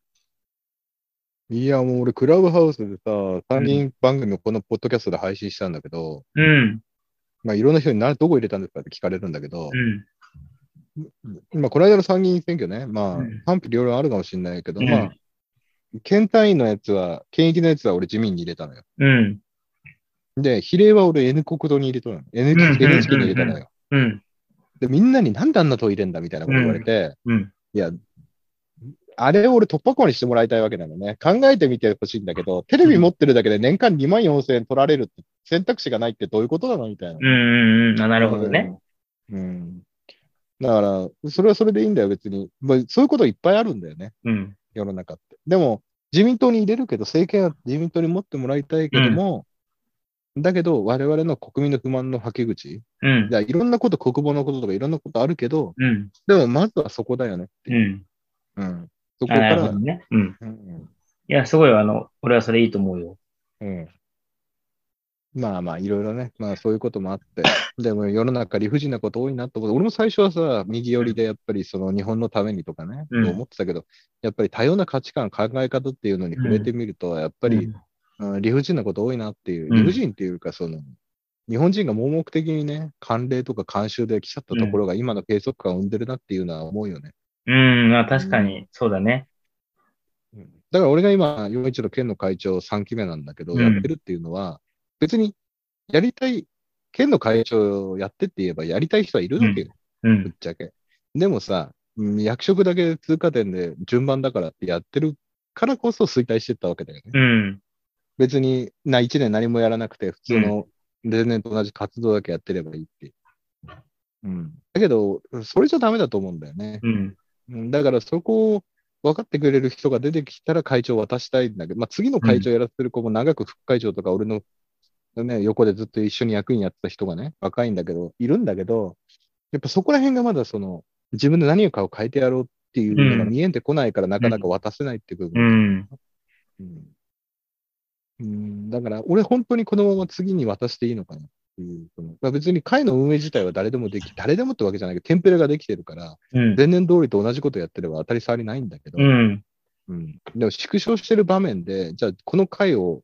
いや、もう俺、クラブハウスでさ、参議院番組をこのポッドキャストで配信したんだけど、
うん、
まあ、いろんな人になどこ入れたんですかって聞かれるんだけど
う、ん、
まあ、この間の参議院選挙ね、まあ
うん、
賛否両論あるかもしれないけど、
うん。
まあ、県単位のやつは、県域のやつは俺自民に入れたのよ。
うん、
で、比例は俺 N 国土に入れたのよ。N NHK に入れたのよ。
うん、
で、みんなになんであんな党入れんだみたいなこと言われて、
うん、
いや、あれを俺突破口にしてもらいたいわけなのね。考えてみてほしいんだけど、テレビ持ってるだけで年間2万4千円取られるって選択肢がないってどういうことなのみたいな。
うん、なるほどね。
うん。うん。だから、それはそれでいいんだよ、別に。まあそういうこといっぱいあるんだよね、
うん、
世の中って。でも、自民党に入れるけど、政権は自民党に持ってもらいたいけども、だけど、我々の国民の不満のはけ口、
うん
い、ろんなこと、国防のこととかいろんなことあるけど、
うん、
でもまずはそこだよねって
う。ん。
うん。そこ
あ
から、
ね。うん。
うん
いや、すごい、あの、俺はそれいいと思うよ。
うん。まあまあ、いろいろね、まあそういうこともあって、でも世の中理不尽なこと多いなと思って、俺も最初はさ、右寄りでやっぱりその日本のためにとかね、
うん
思ってたけど、やっぱり多様な価値観、考え方っていうのに触れてみると、やっぱり、うん理不尽なこと多いなっていう、
うん
理不尽っていうか、その、日本人が盲目的にね、慣例とか慣習で来ちゃったところが今の閉塞感を生んでるなっていうのは思うよね。
うん、まあ確かに、そうだね。
うんだから俺が今、陽一の県の会長3期目なんだけど、
うん
やってるっていうのは、別にやりたい、県の会長をやってって言えばやりたい人はいるわけよ、
うん
ぶっ、ちゃけ。でもさ、うん役職だけ通過点で順番だからってやってるからこそ衰退してったわけだよね。
うん、
別にな1年何もやらなくて、普通の例年と同じ活動だけやってればいいって。うん。だけど、それじゃダメだと思うんだよね。
うん、
うんだからそこを分かってくれる人が出てきたら会長を渡したいんだけど、まあ、次の会長やらせてる子も長く副会長とか俺のね、横でずっと一緒に役員やってた人がね、若いんだけど、いるんだけど、やっぱそこら辺がまだその、自分で何かを変えてやろうっていうのが見えてこないから、なかなか渡せないっていう部分。
うん。
うん。うん。だから、俺本当にこのまま次に渡していいのかな。っていう。そのまあ別に会の運営自体は誰でもでき、誰でもってわけじゃないけど、テンプレができてるから、
うん。
前年通りと同じことやってれば当たり障りないんだけど、
うん。
うんでも縮小してる場面で、じゃあこの回を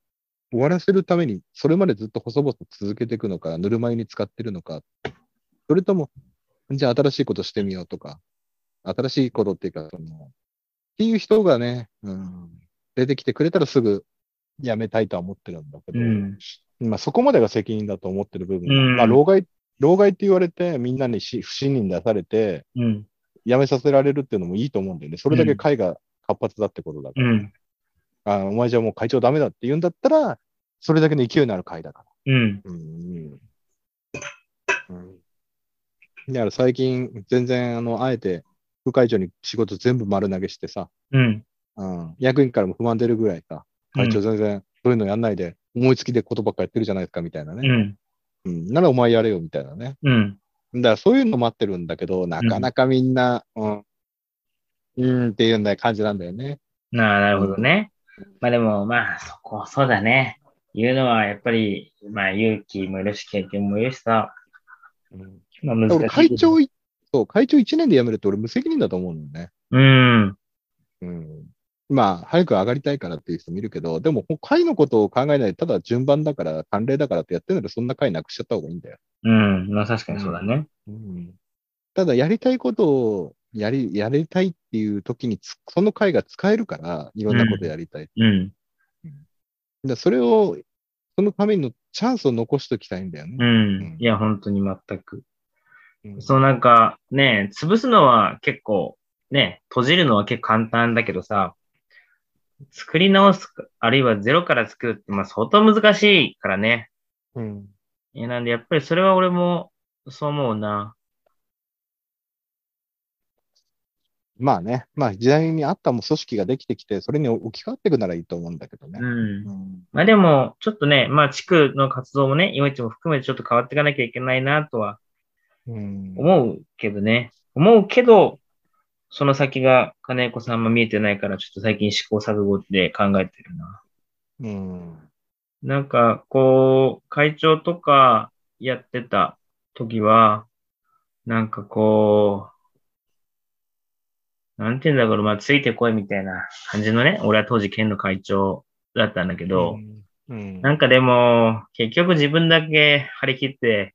終わらせるために、それまでずっと細々続けていくのか、ぬるま湯に使ってるのか、それとも、じゃあ新しいことしてみようとか、新しいことっていうか、その、っていう人がね、うん、出てきてくれたらすぐやめたいとは思ってるんだけど、
うん。
まあそこまでが責任だと思ってる部分が、
うん
まあ老害、老害って言われてみんなにし不信任出されて、
うん。
辞めさせられるっていうのもいいと思うんだよね。それだけ会が活発だってことだから。
うん。
あお前じゃもう会長ダメだって言うんだったら、それだけの勢いのある会だから。
うん。
うん。うん。だから最近、全然、あの、あえて、副会長に仕事全部丸投げしてさ、
うん。
うん、役員からも不満出るぐらいさ、会長全然そういうのやんないで、思いつきでことばっかやってるじゃないですか、みたいなね。
うん。
うん。ならお前やれよ、みたいなね。
うん。
だからそういうの待ってるんだけど、なかなかみんな、うん、うんっていうんだ感じなんだよね。
なあ、なるほどね。まあでも、まあ、そこ、そうだね。言うのは、やっぱり、まあ、勇気もいるし、経験もいるしさ、
うん、
まあ難しい。
俺会長い、そう、会長1年で辞めるって俺無責任だと思うのよね。
うん。
うん。まあ、早く上がりたいからっていう人もいるけど、でも、会のことを考えないで、ただ順番だから、慣例だからってやってるなら、そんな会なくしちゃった方がいいんだよ。
うん。まあ確かにそうだね。
うん。ただ、やりたいことを、やり、やりたいっていう時につ、その会が使えるから、いろんなことやりたい。
うん。
でそれを、そのためのチャンスを残しておきたいんだよね。
うん。いや、本当に全く。
うん
そうなんか、ね、潰すのは結構、ね、閉じるのは結構簡単だけどさ、作り直す、あるいはゼロから作るって、まあ相当難しいからね。
うん。
いや、なんでやっぱりそれは俺もそう思うな。
まあね、まあ時代に合ったも組織ができてきて、それに置き換わっていくならいいと思うんだけどね
う。ん。
うん
まあでも、ちょっとね、まあ地区の活動もね、いまいちも含めてちょっと変わっていかなきゃいけないなとは
うん
思うけどね。思うけど、その先が金子さんも見えてないから、ちょっと最近試行錯誤で考えてるな。
うん。
なんか、こう、会長とかやってた時は、なんかこう、なんていうんだろう、まあ、ついてこいみたいな感じのね、俺は当時県の会長だったんだけど、
うん、
なんかでも、結局自分だけ張り切って、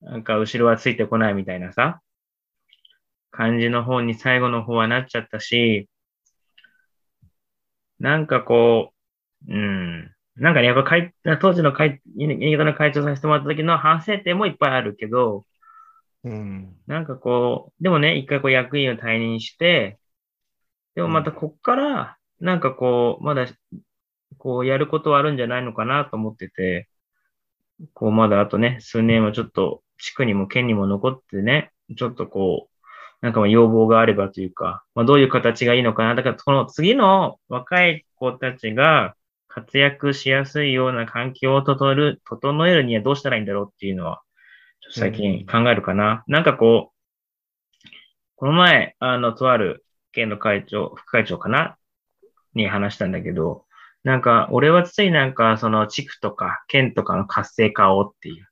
なんか後ろはついてこないみたいなさ、感じの方に最後の方はなっちゃったし、なんかこう、うん、なんかね、やっぱ会当時の会、新潟の会長させてもらった時の反省点もいっぱいあるけど、
うん。
なんかこう、でもね、一回こう役員を退任して、でもまたこっから、なんかこう、まだ、こうやることはあるんじゃないのかなと思ってて、こうまだあとね、数年はちょっと地区にも県にも残ってね、ちょっとこう、なんかまあ要望があればというか、まあどういう形がいいのかな。だからこの次の若い子たちが活躍しやすいような環境を整える、整えるにはどうしたらいいんだろうっていうのは、最近考えるかな。なんかこう、この前、あの、とある県の会長、副会長かな？に話したんだけど、なんか、俺はついなんか、その地区とか県とかの活性化をっていう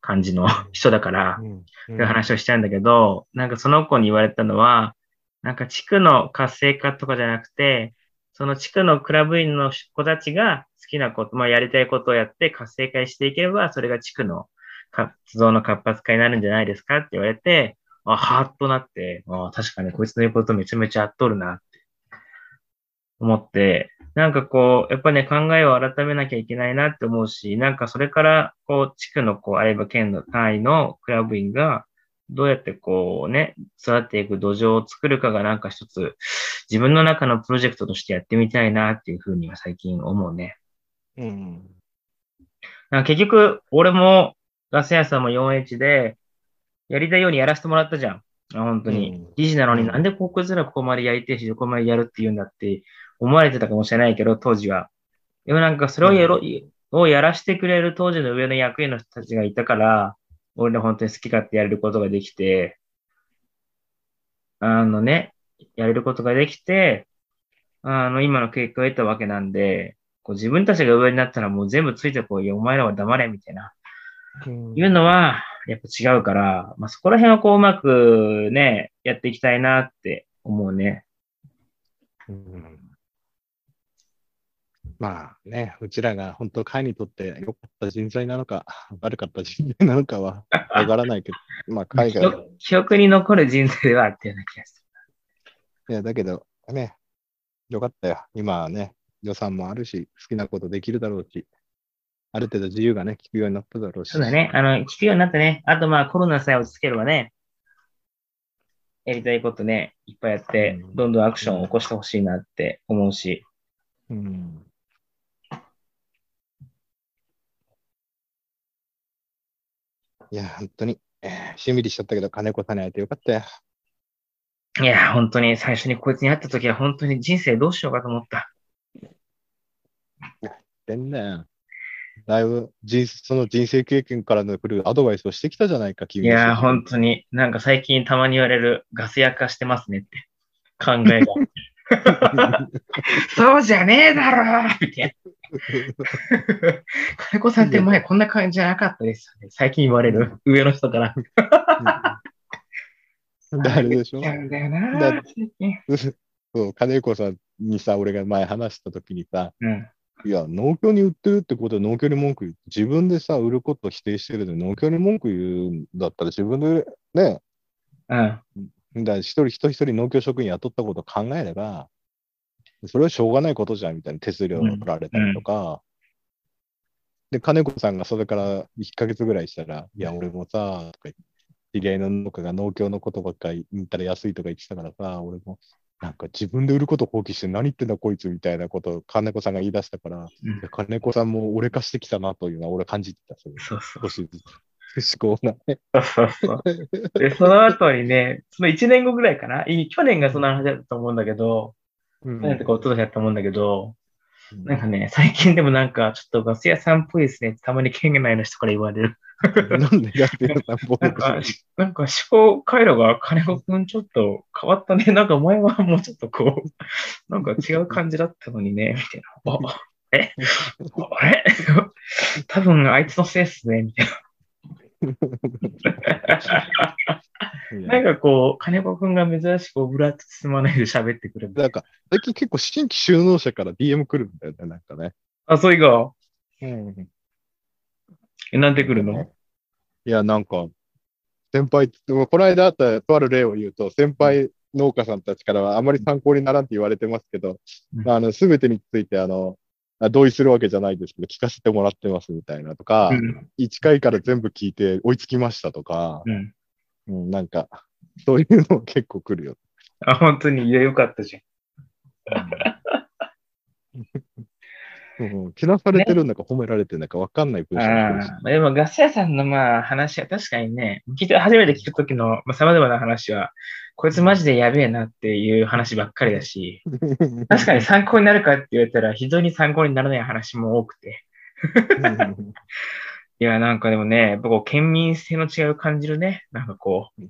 感じの 人だから、
うん。
っていう話をしたんだけど、なんかその子に言われたのは、なんか地区の活性化とかじゃなくて、その地区のクラブ員の子たちが好きなこと、まあやりたいことをやって活性化していけば、それが地区の活動の活発化になるんじゃないですかって言われて、あ、はーっとなって、あ確かにこいつの言うことめちゃめちゃ合っとるなって思って、なんかこう、やっぱね、考えを改めなきゃいけないなって思うし、なんかそれから、こう、地区の、こう、あるいは県の単位のクラブ員が、どうやってこうね、育っていく土壌を作るかがなんか一つ、自分の中のプロジェクトとしてやってみたいなっていうふうには最近思うね。
うん。
なんか結局、俺も、ガス屋さんも 4H で、やりたいようにやらせてもらったじゃん。あ本当に
うん。
理事なのに
うん
なんでここずらここまでやりてえし、ここまでやるって言うんだって思われてたかもしれないけど、当時は。でもなんかそれをやろう、をやらせてくれる当時の上の役員の人たちがいたから、俺ら本当に好き勝手やれることができて、あのね、やれることができて、あの、今の結果を得たわけなんで、こう自分たちが上になったらもう全部ついてこいよ、お前らは黙れ、みたいな。いうのは、やっぱ違うから、まあ、そこら辺はこううまくね、やっていきたいなって思うね。
うんまあね、うちらが本当会にとって良かった人材なのか、悪かった人材なのかは わからないけど、まあ海外、
記憶記憶に残る人生ではあったような気がす
いや、だけどね、よかったよ。今はね、予算もあるし、好きなことできるだろうし、ある程度自由がね、効くようになっただろうし。
そうだね。あの、聞くようになってね。あとまあコロナさえ落ち着ければね、やりたいことね、いっぱいやって
う、ん
どんどんアクションを起こしてほしいなって思うし。
うん。いや、本当に、えーしんみりしちゃったけど、金子さんに会えてよかったよ。
いや、本当に最初にこいつに会った時は本当に人生どうしようかと思った。
全然。だいぶ人、その人生経験からの来るアドバイスをしてきたじゃないか、君
いや、本当に、なんか最近たまに言われるガス焼化してますねって考えが。そうじゃねえだろみたいな。金子さんって前こんな感じじゃなかったですよね。最近言われる上の人から。
誰でしょ
なんだよな
そう、金子さんにさ、俺が前話したときにさ、
うん。
いや、農協に売ってるってことは農協に文句言う。自分でさ、売ることを否定してるのに農協に文句言うんだったら自分でね、
うん。
だから一人一人農協職員雇ったことを考えれば、それはしょうがないことじゃんみたいな手数料を取られたりとか、で、金子さんがそれから1ヶ月ぐらいしたら、いや、俺もさ、とか知り合いの農家が農協のことばっかり言ったら安いとか言ってたからさ、俺も、なんか自分で売ること放棄して何言ってんだこいつみたいなことを金子さんが言い出したから、
うん。
金子さんも俺化してきたなというのは俺感じてた、それ。
そうそう。
少。しずつ。思考がね。
そうそうそう。で、その後にね、その1年後ぐらいかない去年がその話だったと思うんだけど、
うん
去年とか一昨年だったと思うんだけど、なんかね、最近でもなんか、ちょっとガス屋さんっぽいですね。たまに県外の人から言われる。
なんでやってるさん、僕
なんか、なんか思考回路が金子くんちょっと変わったね。なんかお前はもうちょっとこう、なんか違う感じだったのにね、みたいな。あ、え？あれ？多分あいつのせいっすね、みたいな。なんかこう、金子くんが珍しくオブラート包まないで喋ってくる。
なんか、最近結構新規収納者から DM 来るんだよね、なんかね。
あ、そういうか。
うん、
え、なんで来るの？
いや、なんか、先輩、この間あったとある例を言うと、先輩農家さんたちからはあまり参考にならんって言われてますけど、
うん
あの、すべてについて、あの、あ同意するわけじゃないですけど、聞かせてもらってますみたいなとか、
うん。
1回から全部聞いて追いつきましたとか、
うん。
うん、なんか、そういうの結構来るよ。
あ、本当に、いや、よかったじ
うん、けなされてるんだか褒められてるんだか分かんない文章が来るし
ゃん。ああ。でも、ガス屋さんのまあ話は確かにね、聞いて、初めて聞くときの、まあ、様々な話は、こいつマジでやべえなっていう話ばっかりだし、確かに参考になるかって言われたら、非常に参考にならない話も多くて。いや、なんかでもね、やっぱこう、県民性の違いを感じるね。なんかこう、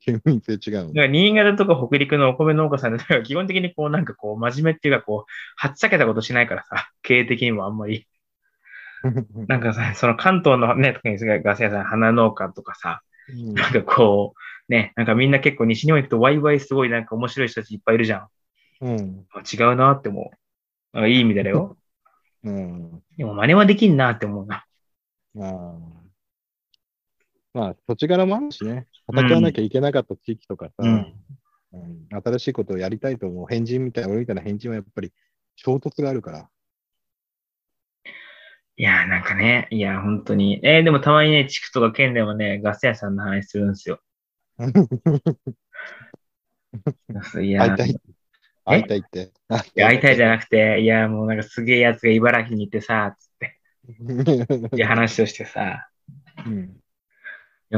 県民性違うの。
なんか新潟とか北陸のお米農家さんで、基本的にこう、なんかこう、真面目っていうかこう、はっちゃけたことしないからさ、経営的にもあんまり。なんかさ、その関東のね、特にガス屋さん、花農家とかさ、
うん
なんかこう、ね、なんかみんな結構西日本行くとワイワイすごいなんか面白い人たちいっぱいいるじゃん。
うん。
あ違うなって思う。いい意味でだよ。
うん。
でも真似はできんなって思うな。
まあ、まあ、土地柄もあるしね。戦わなきゃいけなかった地域とかさ、
うん。
うん新しいことをやりたいと思う変人みたいな、俺みたいな変人はやっぱり衝突があるから。
いやーなんかね、いや、本当に。えーでもたまにね、地区とか県でもね、ガス屋さんの話するんですよ。いやー
会いたい。会いたいって。
会いたいじゃ
な
なくて、いや、もうなんかすげえやつが茨城に行ってさ、つって、
く
いや、話をしてさ、
うん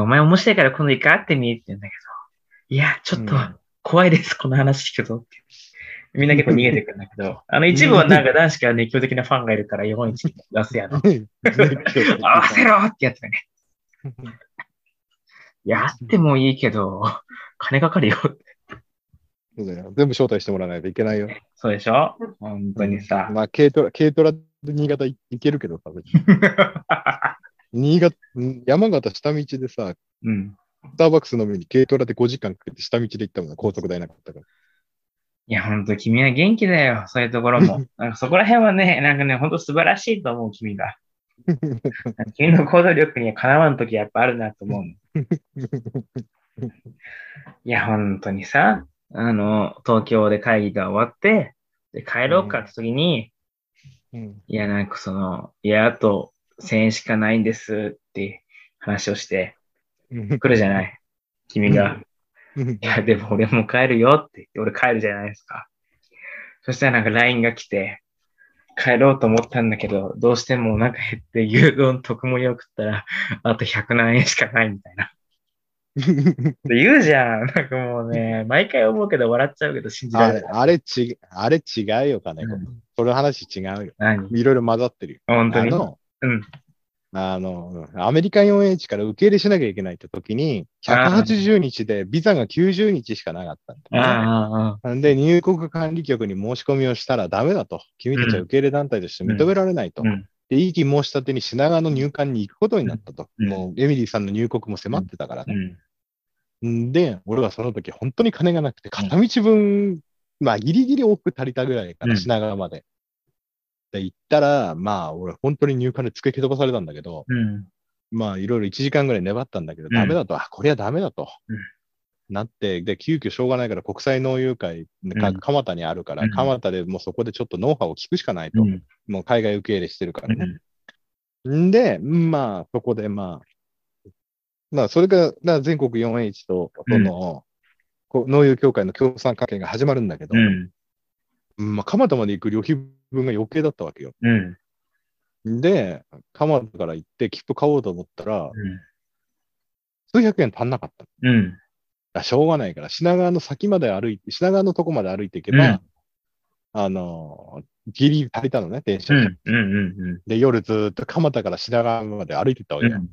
お前面白いから今度一回会ってみってんだけど、いや、ちょっと
うん
怖いです、この話聞くとって。みんな結構逃げてくるんだけど、あの一部はなんか男子から熱狂的なファンがいるから、日本一出すやの。合わせろってやつだね。やってもいいけど、金かかるよ。
そうだよ。全部招待してもらわないといけないよ。
そうでしょ？本当にさ。
まあ、軽トラ、軽トラで新潟い行けるけどさ、新潟、ん山形下道でさ、
うん。
スターバックス飲みに軽トラで5時間かけて下道で行ったもんな、高速代なかったから。
いや、本当君は元気だよ。そういうところも。なんかそこら辺はね、なんかね、本当素晴らしいと思う、君が。君の行動力にはかなわんときやっぱあるなと思うの。いや、本当にさ、あの、東京で会議が終わって、で帰ろうかって時に、
うん
いや、なんかその、いや、あと1000円しかないんですって話をして、来るじゃない。君が。いや、でも俺もう帰るよって言って、俺帰るじゃないですか。そしたらなんか LINE が来て、帰ろうと思ったんだけど、どうしてもお腹減って牛丼特盛りを食ったら、あと100何円しかないみたいな。で 言うじゃん。なんかもうね、毎回思うけど笑っちゃうけど信じら
あれ、
れない。
あれち、あれ違うよ、金子。
うん
その話違うよ。
何？
いろいろ混ざってるよ。
本当に？
あの、
うん。
あの、アメリカ 4H から受け入れしなきゃいけないって時に、180日でビザが90日しかなかったんだよね
ああ、ああ、
で、入国管理局に申し込みをしたらダメだと。君たちは受け入れ団体として認められないと。
うん。
で、異議申し立てに品川の入管に行くことになったと。
うん
もう、エミリーさんの入国も迫ってたから
う
ね。
ん。
んで、俺はその時本当に金がなくて、片道分、まあ、ギリギリ多く足りたぐらいかな、
うん
品川まで。で、行ったら、まあ、俺本当に入管で付け飛ばされたんだけど、
うん。
まあ、いろいろ1時間ぐらい粘ったんだけど、
うん
ダメだと、あ、これはダメだと。
うん
なって、で、急遽しょうがないから国際農友会、蒲田にあるから、
うん
蒲田でもうそこでちょっとノウハウを聞くしかないと。
うん。
もう海外受け入れしてるから
う
ね。
ん。
んで、まあ、そこでまあ、まあ、それが、な全国 4H と、その、農友協会の協賛関係が始まるんだけど、
うん。
まあ、蒲田まで行く旅費分が余計だったわけよ。
うん。
で、蒲田から行って切符買おうと思ったら、
うん。
数百円足んなかった。
うん。
あしょうがないから、品川の先まで歩いて、品川のとこまで歩いていけば、
うん
あの、ギリ足りたのね、電車で。
うん。うん。うん。
で、夜ずーっと蒲田から品川まで歩いてったわけよ。
うん。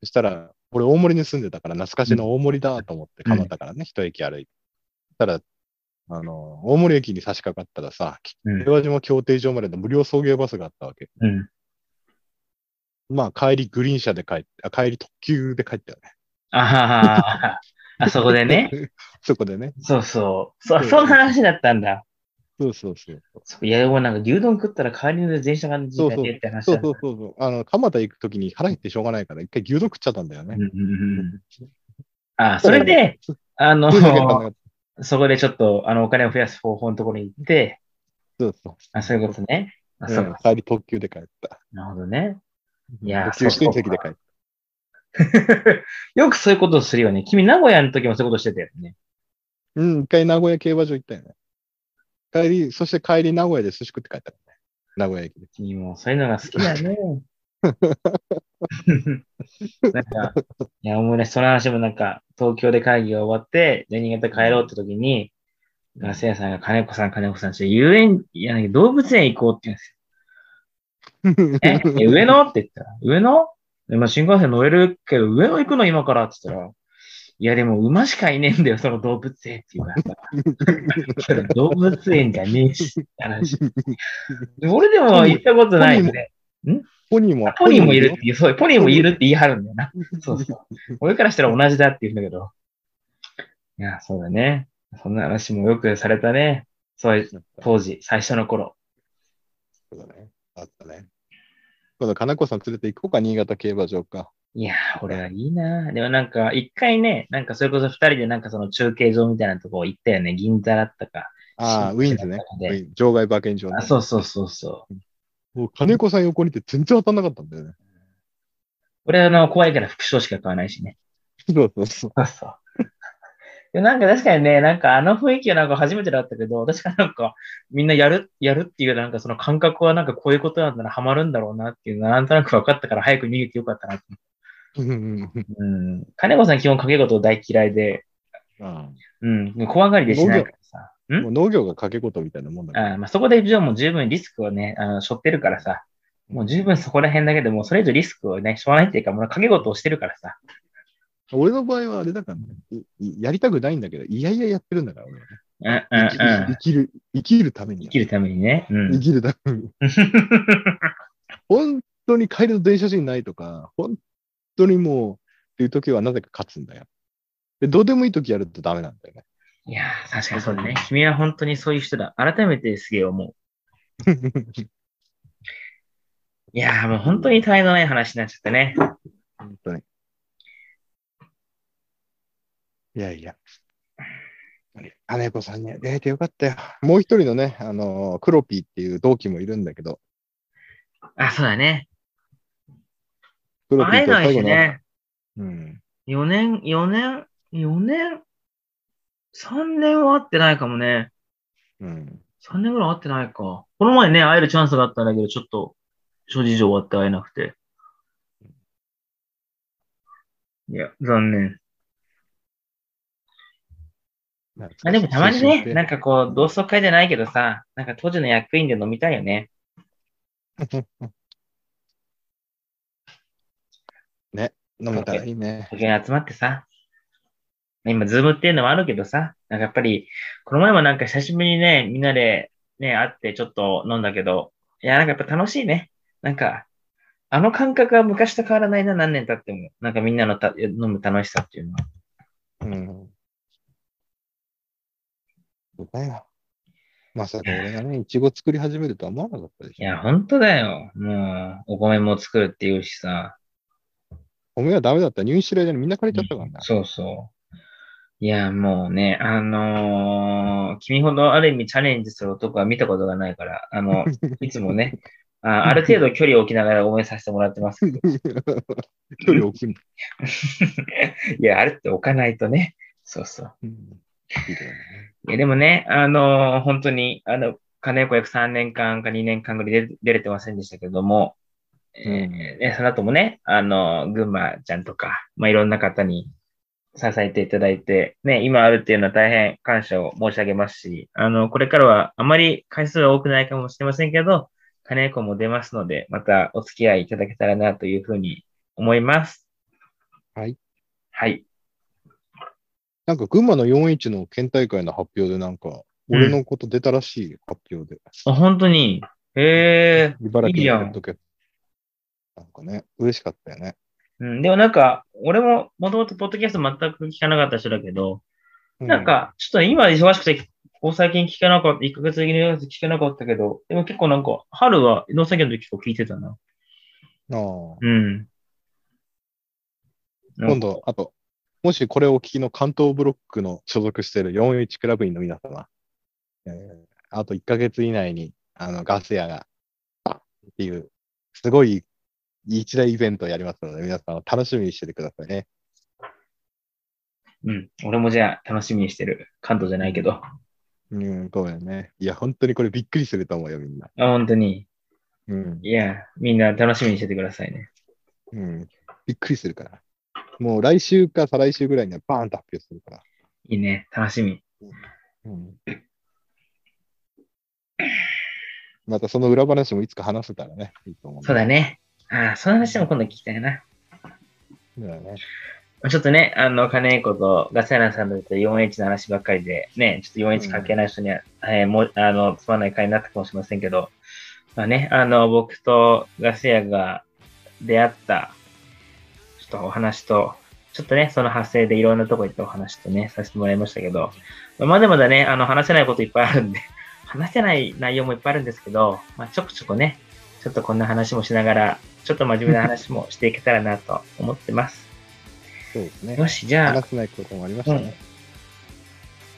そしたら、俺大森に住んでたから懐かしの大森だと思って、
うん
蒲田からね、一駅歩いて。たら、あの、大森駅に差し掛かったらさ、
うん。
平和島協定場までの無料送迎バスがあったわけ。
うん。
まあ、帰りグリーン車で帰って、あ帰り特急で帰ったよね。
ああ、あそこでね。
そこでね。
そうそう。そ、
そう
そんな話だったんだ。
そうそうそう。
そういや、でもなんか牛丼食ったら帰りの電車が時間でって話
そう
だ。
そうそうそう。あの、蒲田行くときに腹減ってしょうがないから、一回牛丼食っちゃったんだよね
うん。うんうんあ、それで、あの
そ
そこでちょっと、あの、お金を増やす方法のところに行って、
そうそう。
あ、そういうことね。あ、そうか。
うん帰り特急で帰った。
なるほどね。いやー
特急指定席で帰った。
よくそういうことをするよね。君、名古屋の時もそういうことしてたよね。
うん、一回名古屋競馬場行ったよね。帰り、そして帰り名古屋で寿司食って帰ったよね。名古屋駅で。
君もそういうのが好きだね。なんか、いや、思い出し、その話もなんか、東京で会議が終わって、で、新潟帰ろうって時に、ガス屋さんが金子さん、金子さん、ちょ遊園、いや、動物園行こうって言うんですよ。え、え上野って言ったら、上野？でまあ、新幹線乗れるけど、上野行くの今からって言ったら、いや、でも馬しかいねえんだよ、その動物園って言うからさ。動物園じゃねえし、って話。で 俺でも行ったことないん？で、
ポニーも、
ポニーもいるって言う、そう、ポニーもいるって言い張るんだよな。そうそう。俺からしたら同じだって言うんだけど。いや、そうだね。そんな話もよくされたね。そう、当時、最初の頃。
そうだね。あったね。今度、金子さん連れて行こうか、新潟競馬場か。
いやー、俺はいいなでもなんか、一回ね、なんかそれこそ二人でなんかその中継場みたいなとこ行ったよね。銀座だったか。
ああ、
新
ウィンズね。場外馬券場ね
あ、。そうそうそうそう。
もう金子さん横にいて全然当たんなかったんだよね。
俺あの、怖いから副賞しか買わないしね。
そうそうそう。
そうそう。でなんか確かにね、なんかあの雰囲気はなんか初めてだったけど、確かなんかみんなやる、やるっていうなんかその感覚はなんかこういうことなんだな、ハマるんだろうなっていうのがなんとなく分かったから早く逃げてよかったなと
うん。
金子さん基本掛け事大嫌いで、
うん
うん。怖がりでしないから
もう農業が掛け事みたいなもんだから。
あーまあ、そこでじゃあもう十分リスクをね、あの、背負ってるからさ、もう十分そこら辺だけでもうそれ以上リスクをね、背負わないっていうか、もう掛け事をしてるからさ。
俺の場合はあれだからね、やりたくないんだけど、いやいややってるんだから、俺はね。生きる、生きるために
生。きるためにね。うん
生。きるために。本当に帰りの電車賃ないとか、本当にもう、っていう時はなぜか勝つんだよ。で、どうでもいい時やるとダメなんだよね。
いやー、確かにそうだね。君は本当にそういう人だ。改めてすげえ思う。いやー、もう本当に他愛のない話になっちゃったね。
本当に。いやいや。姉子さんに出会えてよかったよ。もう一人のね、あのー、クロピーっていう同期もいるんだけど、
あ、そうだね。
クロピ
会えない
ーと最後の、
しね。
うん。
4年、4年、4年、3年は会ってないかもね。
うん。
3年ぐらい会ってないか。この前ね、会えるチャンスがあったんだけど、ちょっと、諸事情終わって会えなくて。いや、残念。あでもたまにね、なんかこう、同窓会じゃないけどさ、なんか当時の役員で飲みたいよね。
ね、飲めたらいいね。
時計集まってさ。今、ズームっていうのもあるけどさ、なんかやっぱり、この前もなんか久しぶりにね、みんなでね、会ってちょっと飲んだけど、いや、なんかやっぱ楽しいね。なんか、あの感覚は昔と変わらないな、何年経っても。なんかみんなのた飲む楽しさっていうのは。
うん。そうだよ。まさか俺がね、いちご作り始めるとは思わなかったでしょ。
いや、本当だよ。もう、お米も作るっていうしさ。
米はダメだったら入院してる間にみんな借りちゃったからな。
そうそう。いや、もうね、あのー君ほどある意味チャレンジする男は見たことがないから、あの、いつもね、あある程度距離を置きながら応援させてもらってますけど。
距離を置く。
いや、あるって置かないとね。そうそう。
うんい
や、でもね、あのー本当に、あの、金子約3年間か2年間ぐらい出出れてませんでしたけども、えー
うん
ね、その後もね、あの、群馬ちゃんとか、まあ、いろんな方に支えていただいて、ね、今あるっていうのは大変感謝を申し上げますし、あの、これからはあまり回数は多くないかもしれませんけど、金子も出ますので、またお付き合いいただけたらなというふうに思います。
はい。
はい。
なんか群馬の41の県大会の発表でなんか、俺のこと出たらしい発表で。
あ本当に、へえ
茨城のやっとけ。なんかね、嬉しかったよね。
うん、でもなんか、俺ももともとポッドキャスト全く聞かなかった人だけど、
う
なん、か、ちょっと今忙しくて、ここ最近聞かなかった、1ヶ月的に聞けなかったけど、でも結構なんか、春は農作業の時結構聞いてたな。
ああ。
うん。
今度、あと、もしこれをお聞きの関東ブロックの所属している41クラブ員の皆様、えーあと1ヶ月以内に、あの、ガス屋が、っていう、すごい一大イベントをやりますので、皆さん楽しみにしててくださいね。
うん。俺もじゃあ楽しみにしてる。関東じゃないけど。あ、
うん、そうだよね。いや、本当にこれびっくりすると思うよ、みんな。
本当に。
うん、
いや、みんな楽しみにしててくださいね。
うん。びっくりするから。もう来週か再来週ぐらいにはバーンと発表するから。
いいね。楽しみ。
うん。またその裏話もいつか話せたらね、いいと思う。
そうだね。ああ、その話も今度聞きたいな。
だよね。
ちょっとね、あの、金子とガセランさんと 4H の話ばっかりで、ね、ちょっと 4H 関係ない人には、えーもう、あの、つまんない回になったかもしれませんけど、まあね、あの、僕とガセヤが出会った、ちょっとお話と、ちょっとね、その発生でいろんなとこ行ったお話とね、させてもらいましたけど、まだまだね、あの、話せないこといっぱいあるんで、話せない内容もいっぱいあるんですけど、まあ、ちょくちょくね、ちょっとこんな話もしながら、ちょっと真面目な話もしていけたらなと思ってます。
そうですね。
よし、じゃあ、
話せないこともありましたね。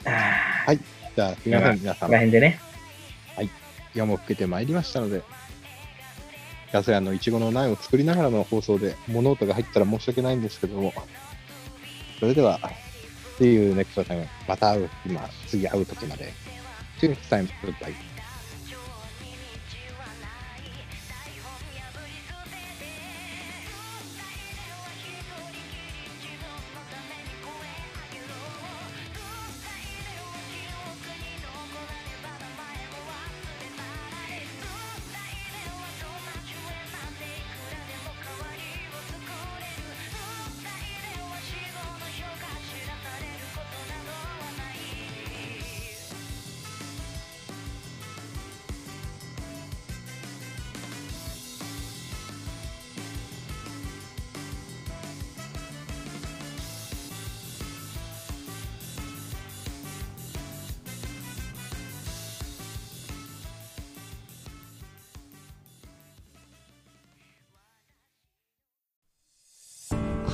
あー
はいじゃあ、すみません、皆
ここら
様。
辺でね。
夜も更けてまいりましたので、ガス屋のいちごの苗を作りながらの放送で物音が入ったら申し訳ないんですけども、それでは、See you next time. また会う、今、次会う時まで。See you next time. Goodbye.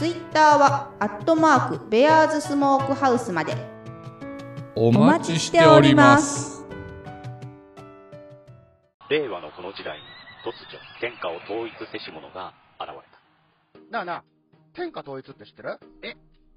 ツイッターはアットマークベアーズスモークハウスまで。
お
お待ちしております。
令和のこの時代に突如天下を統一せし者が現れた。
なあなあ、天下統一って知ってる？え、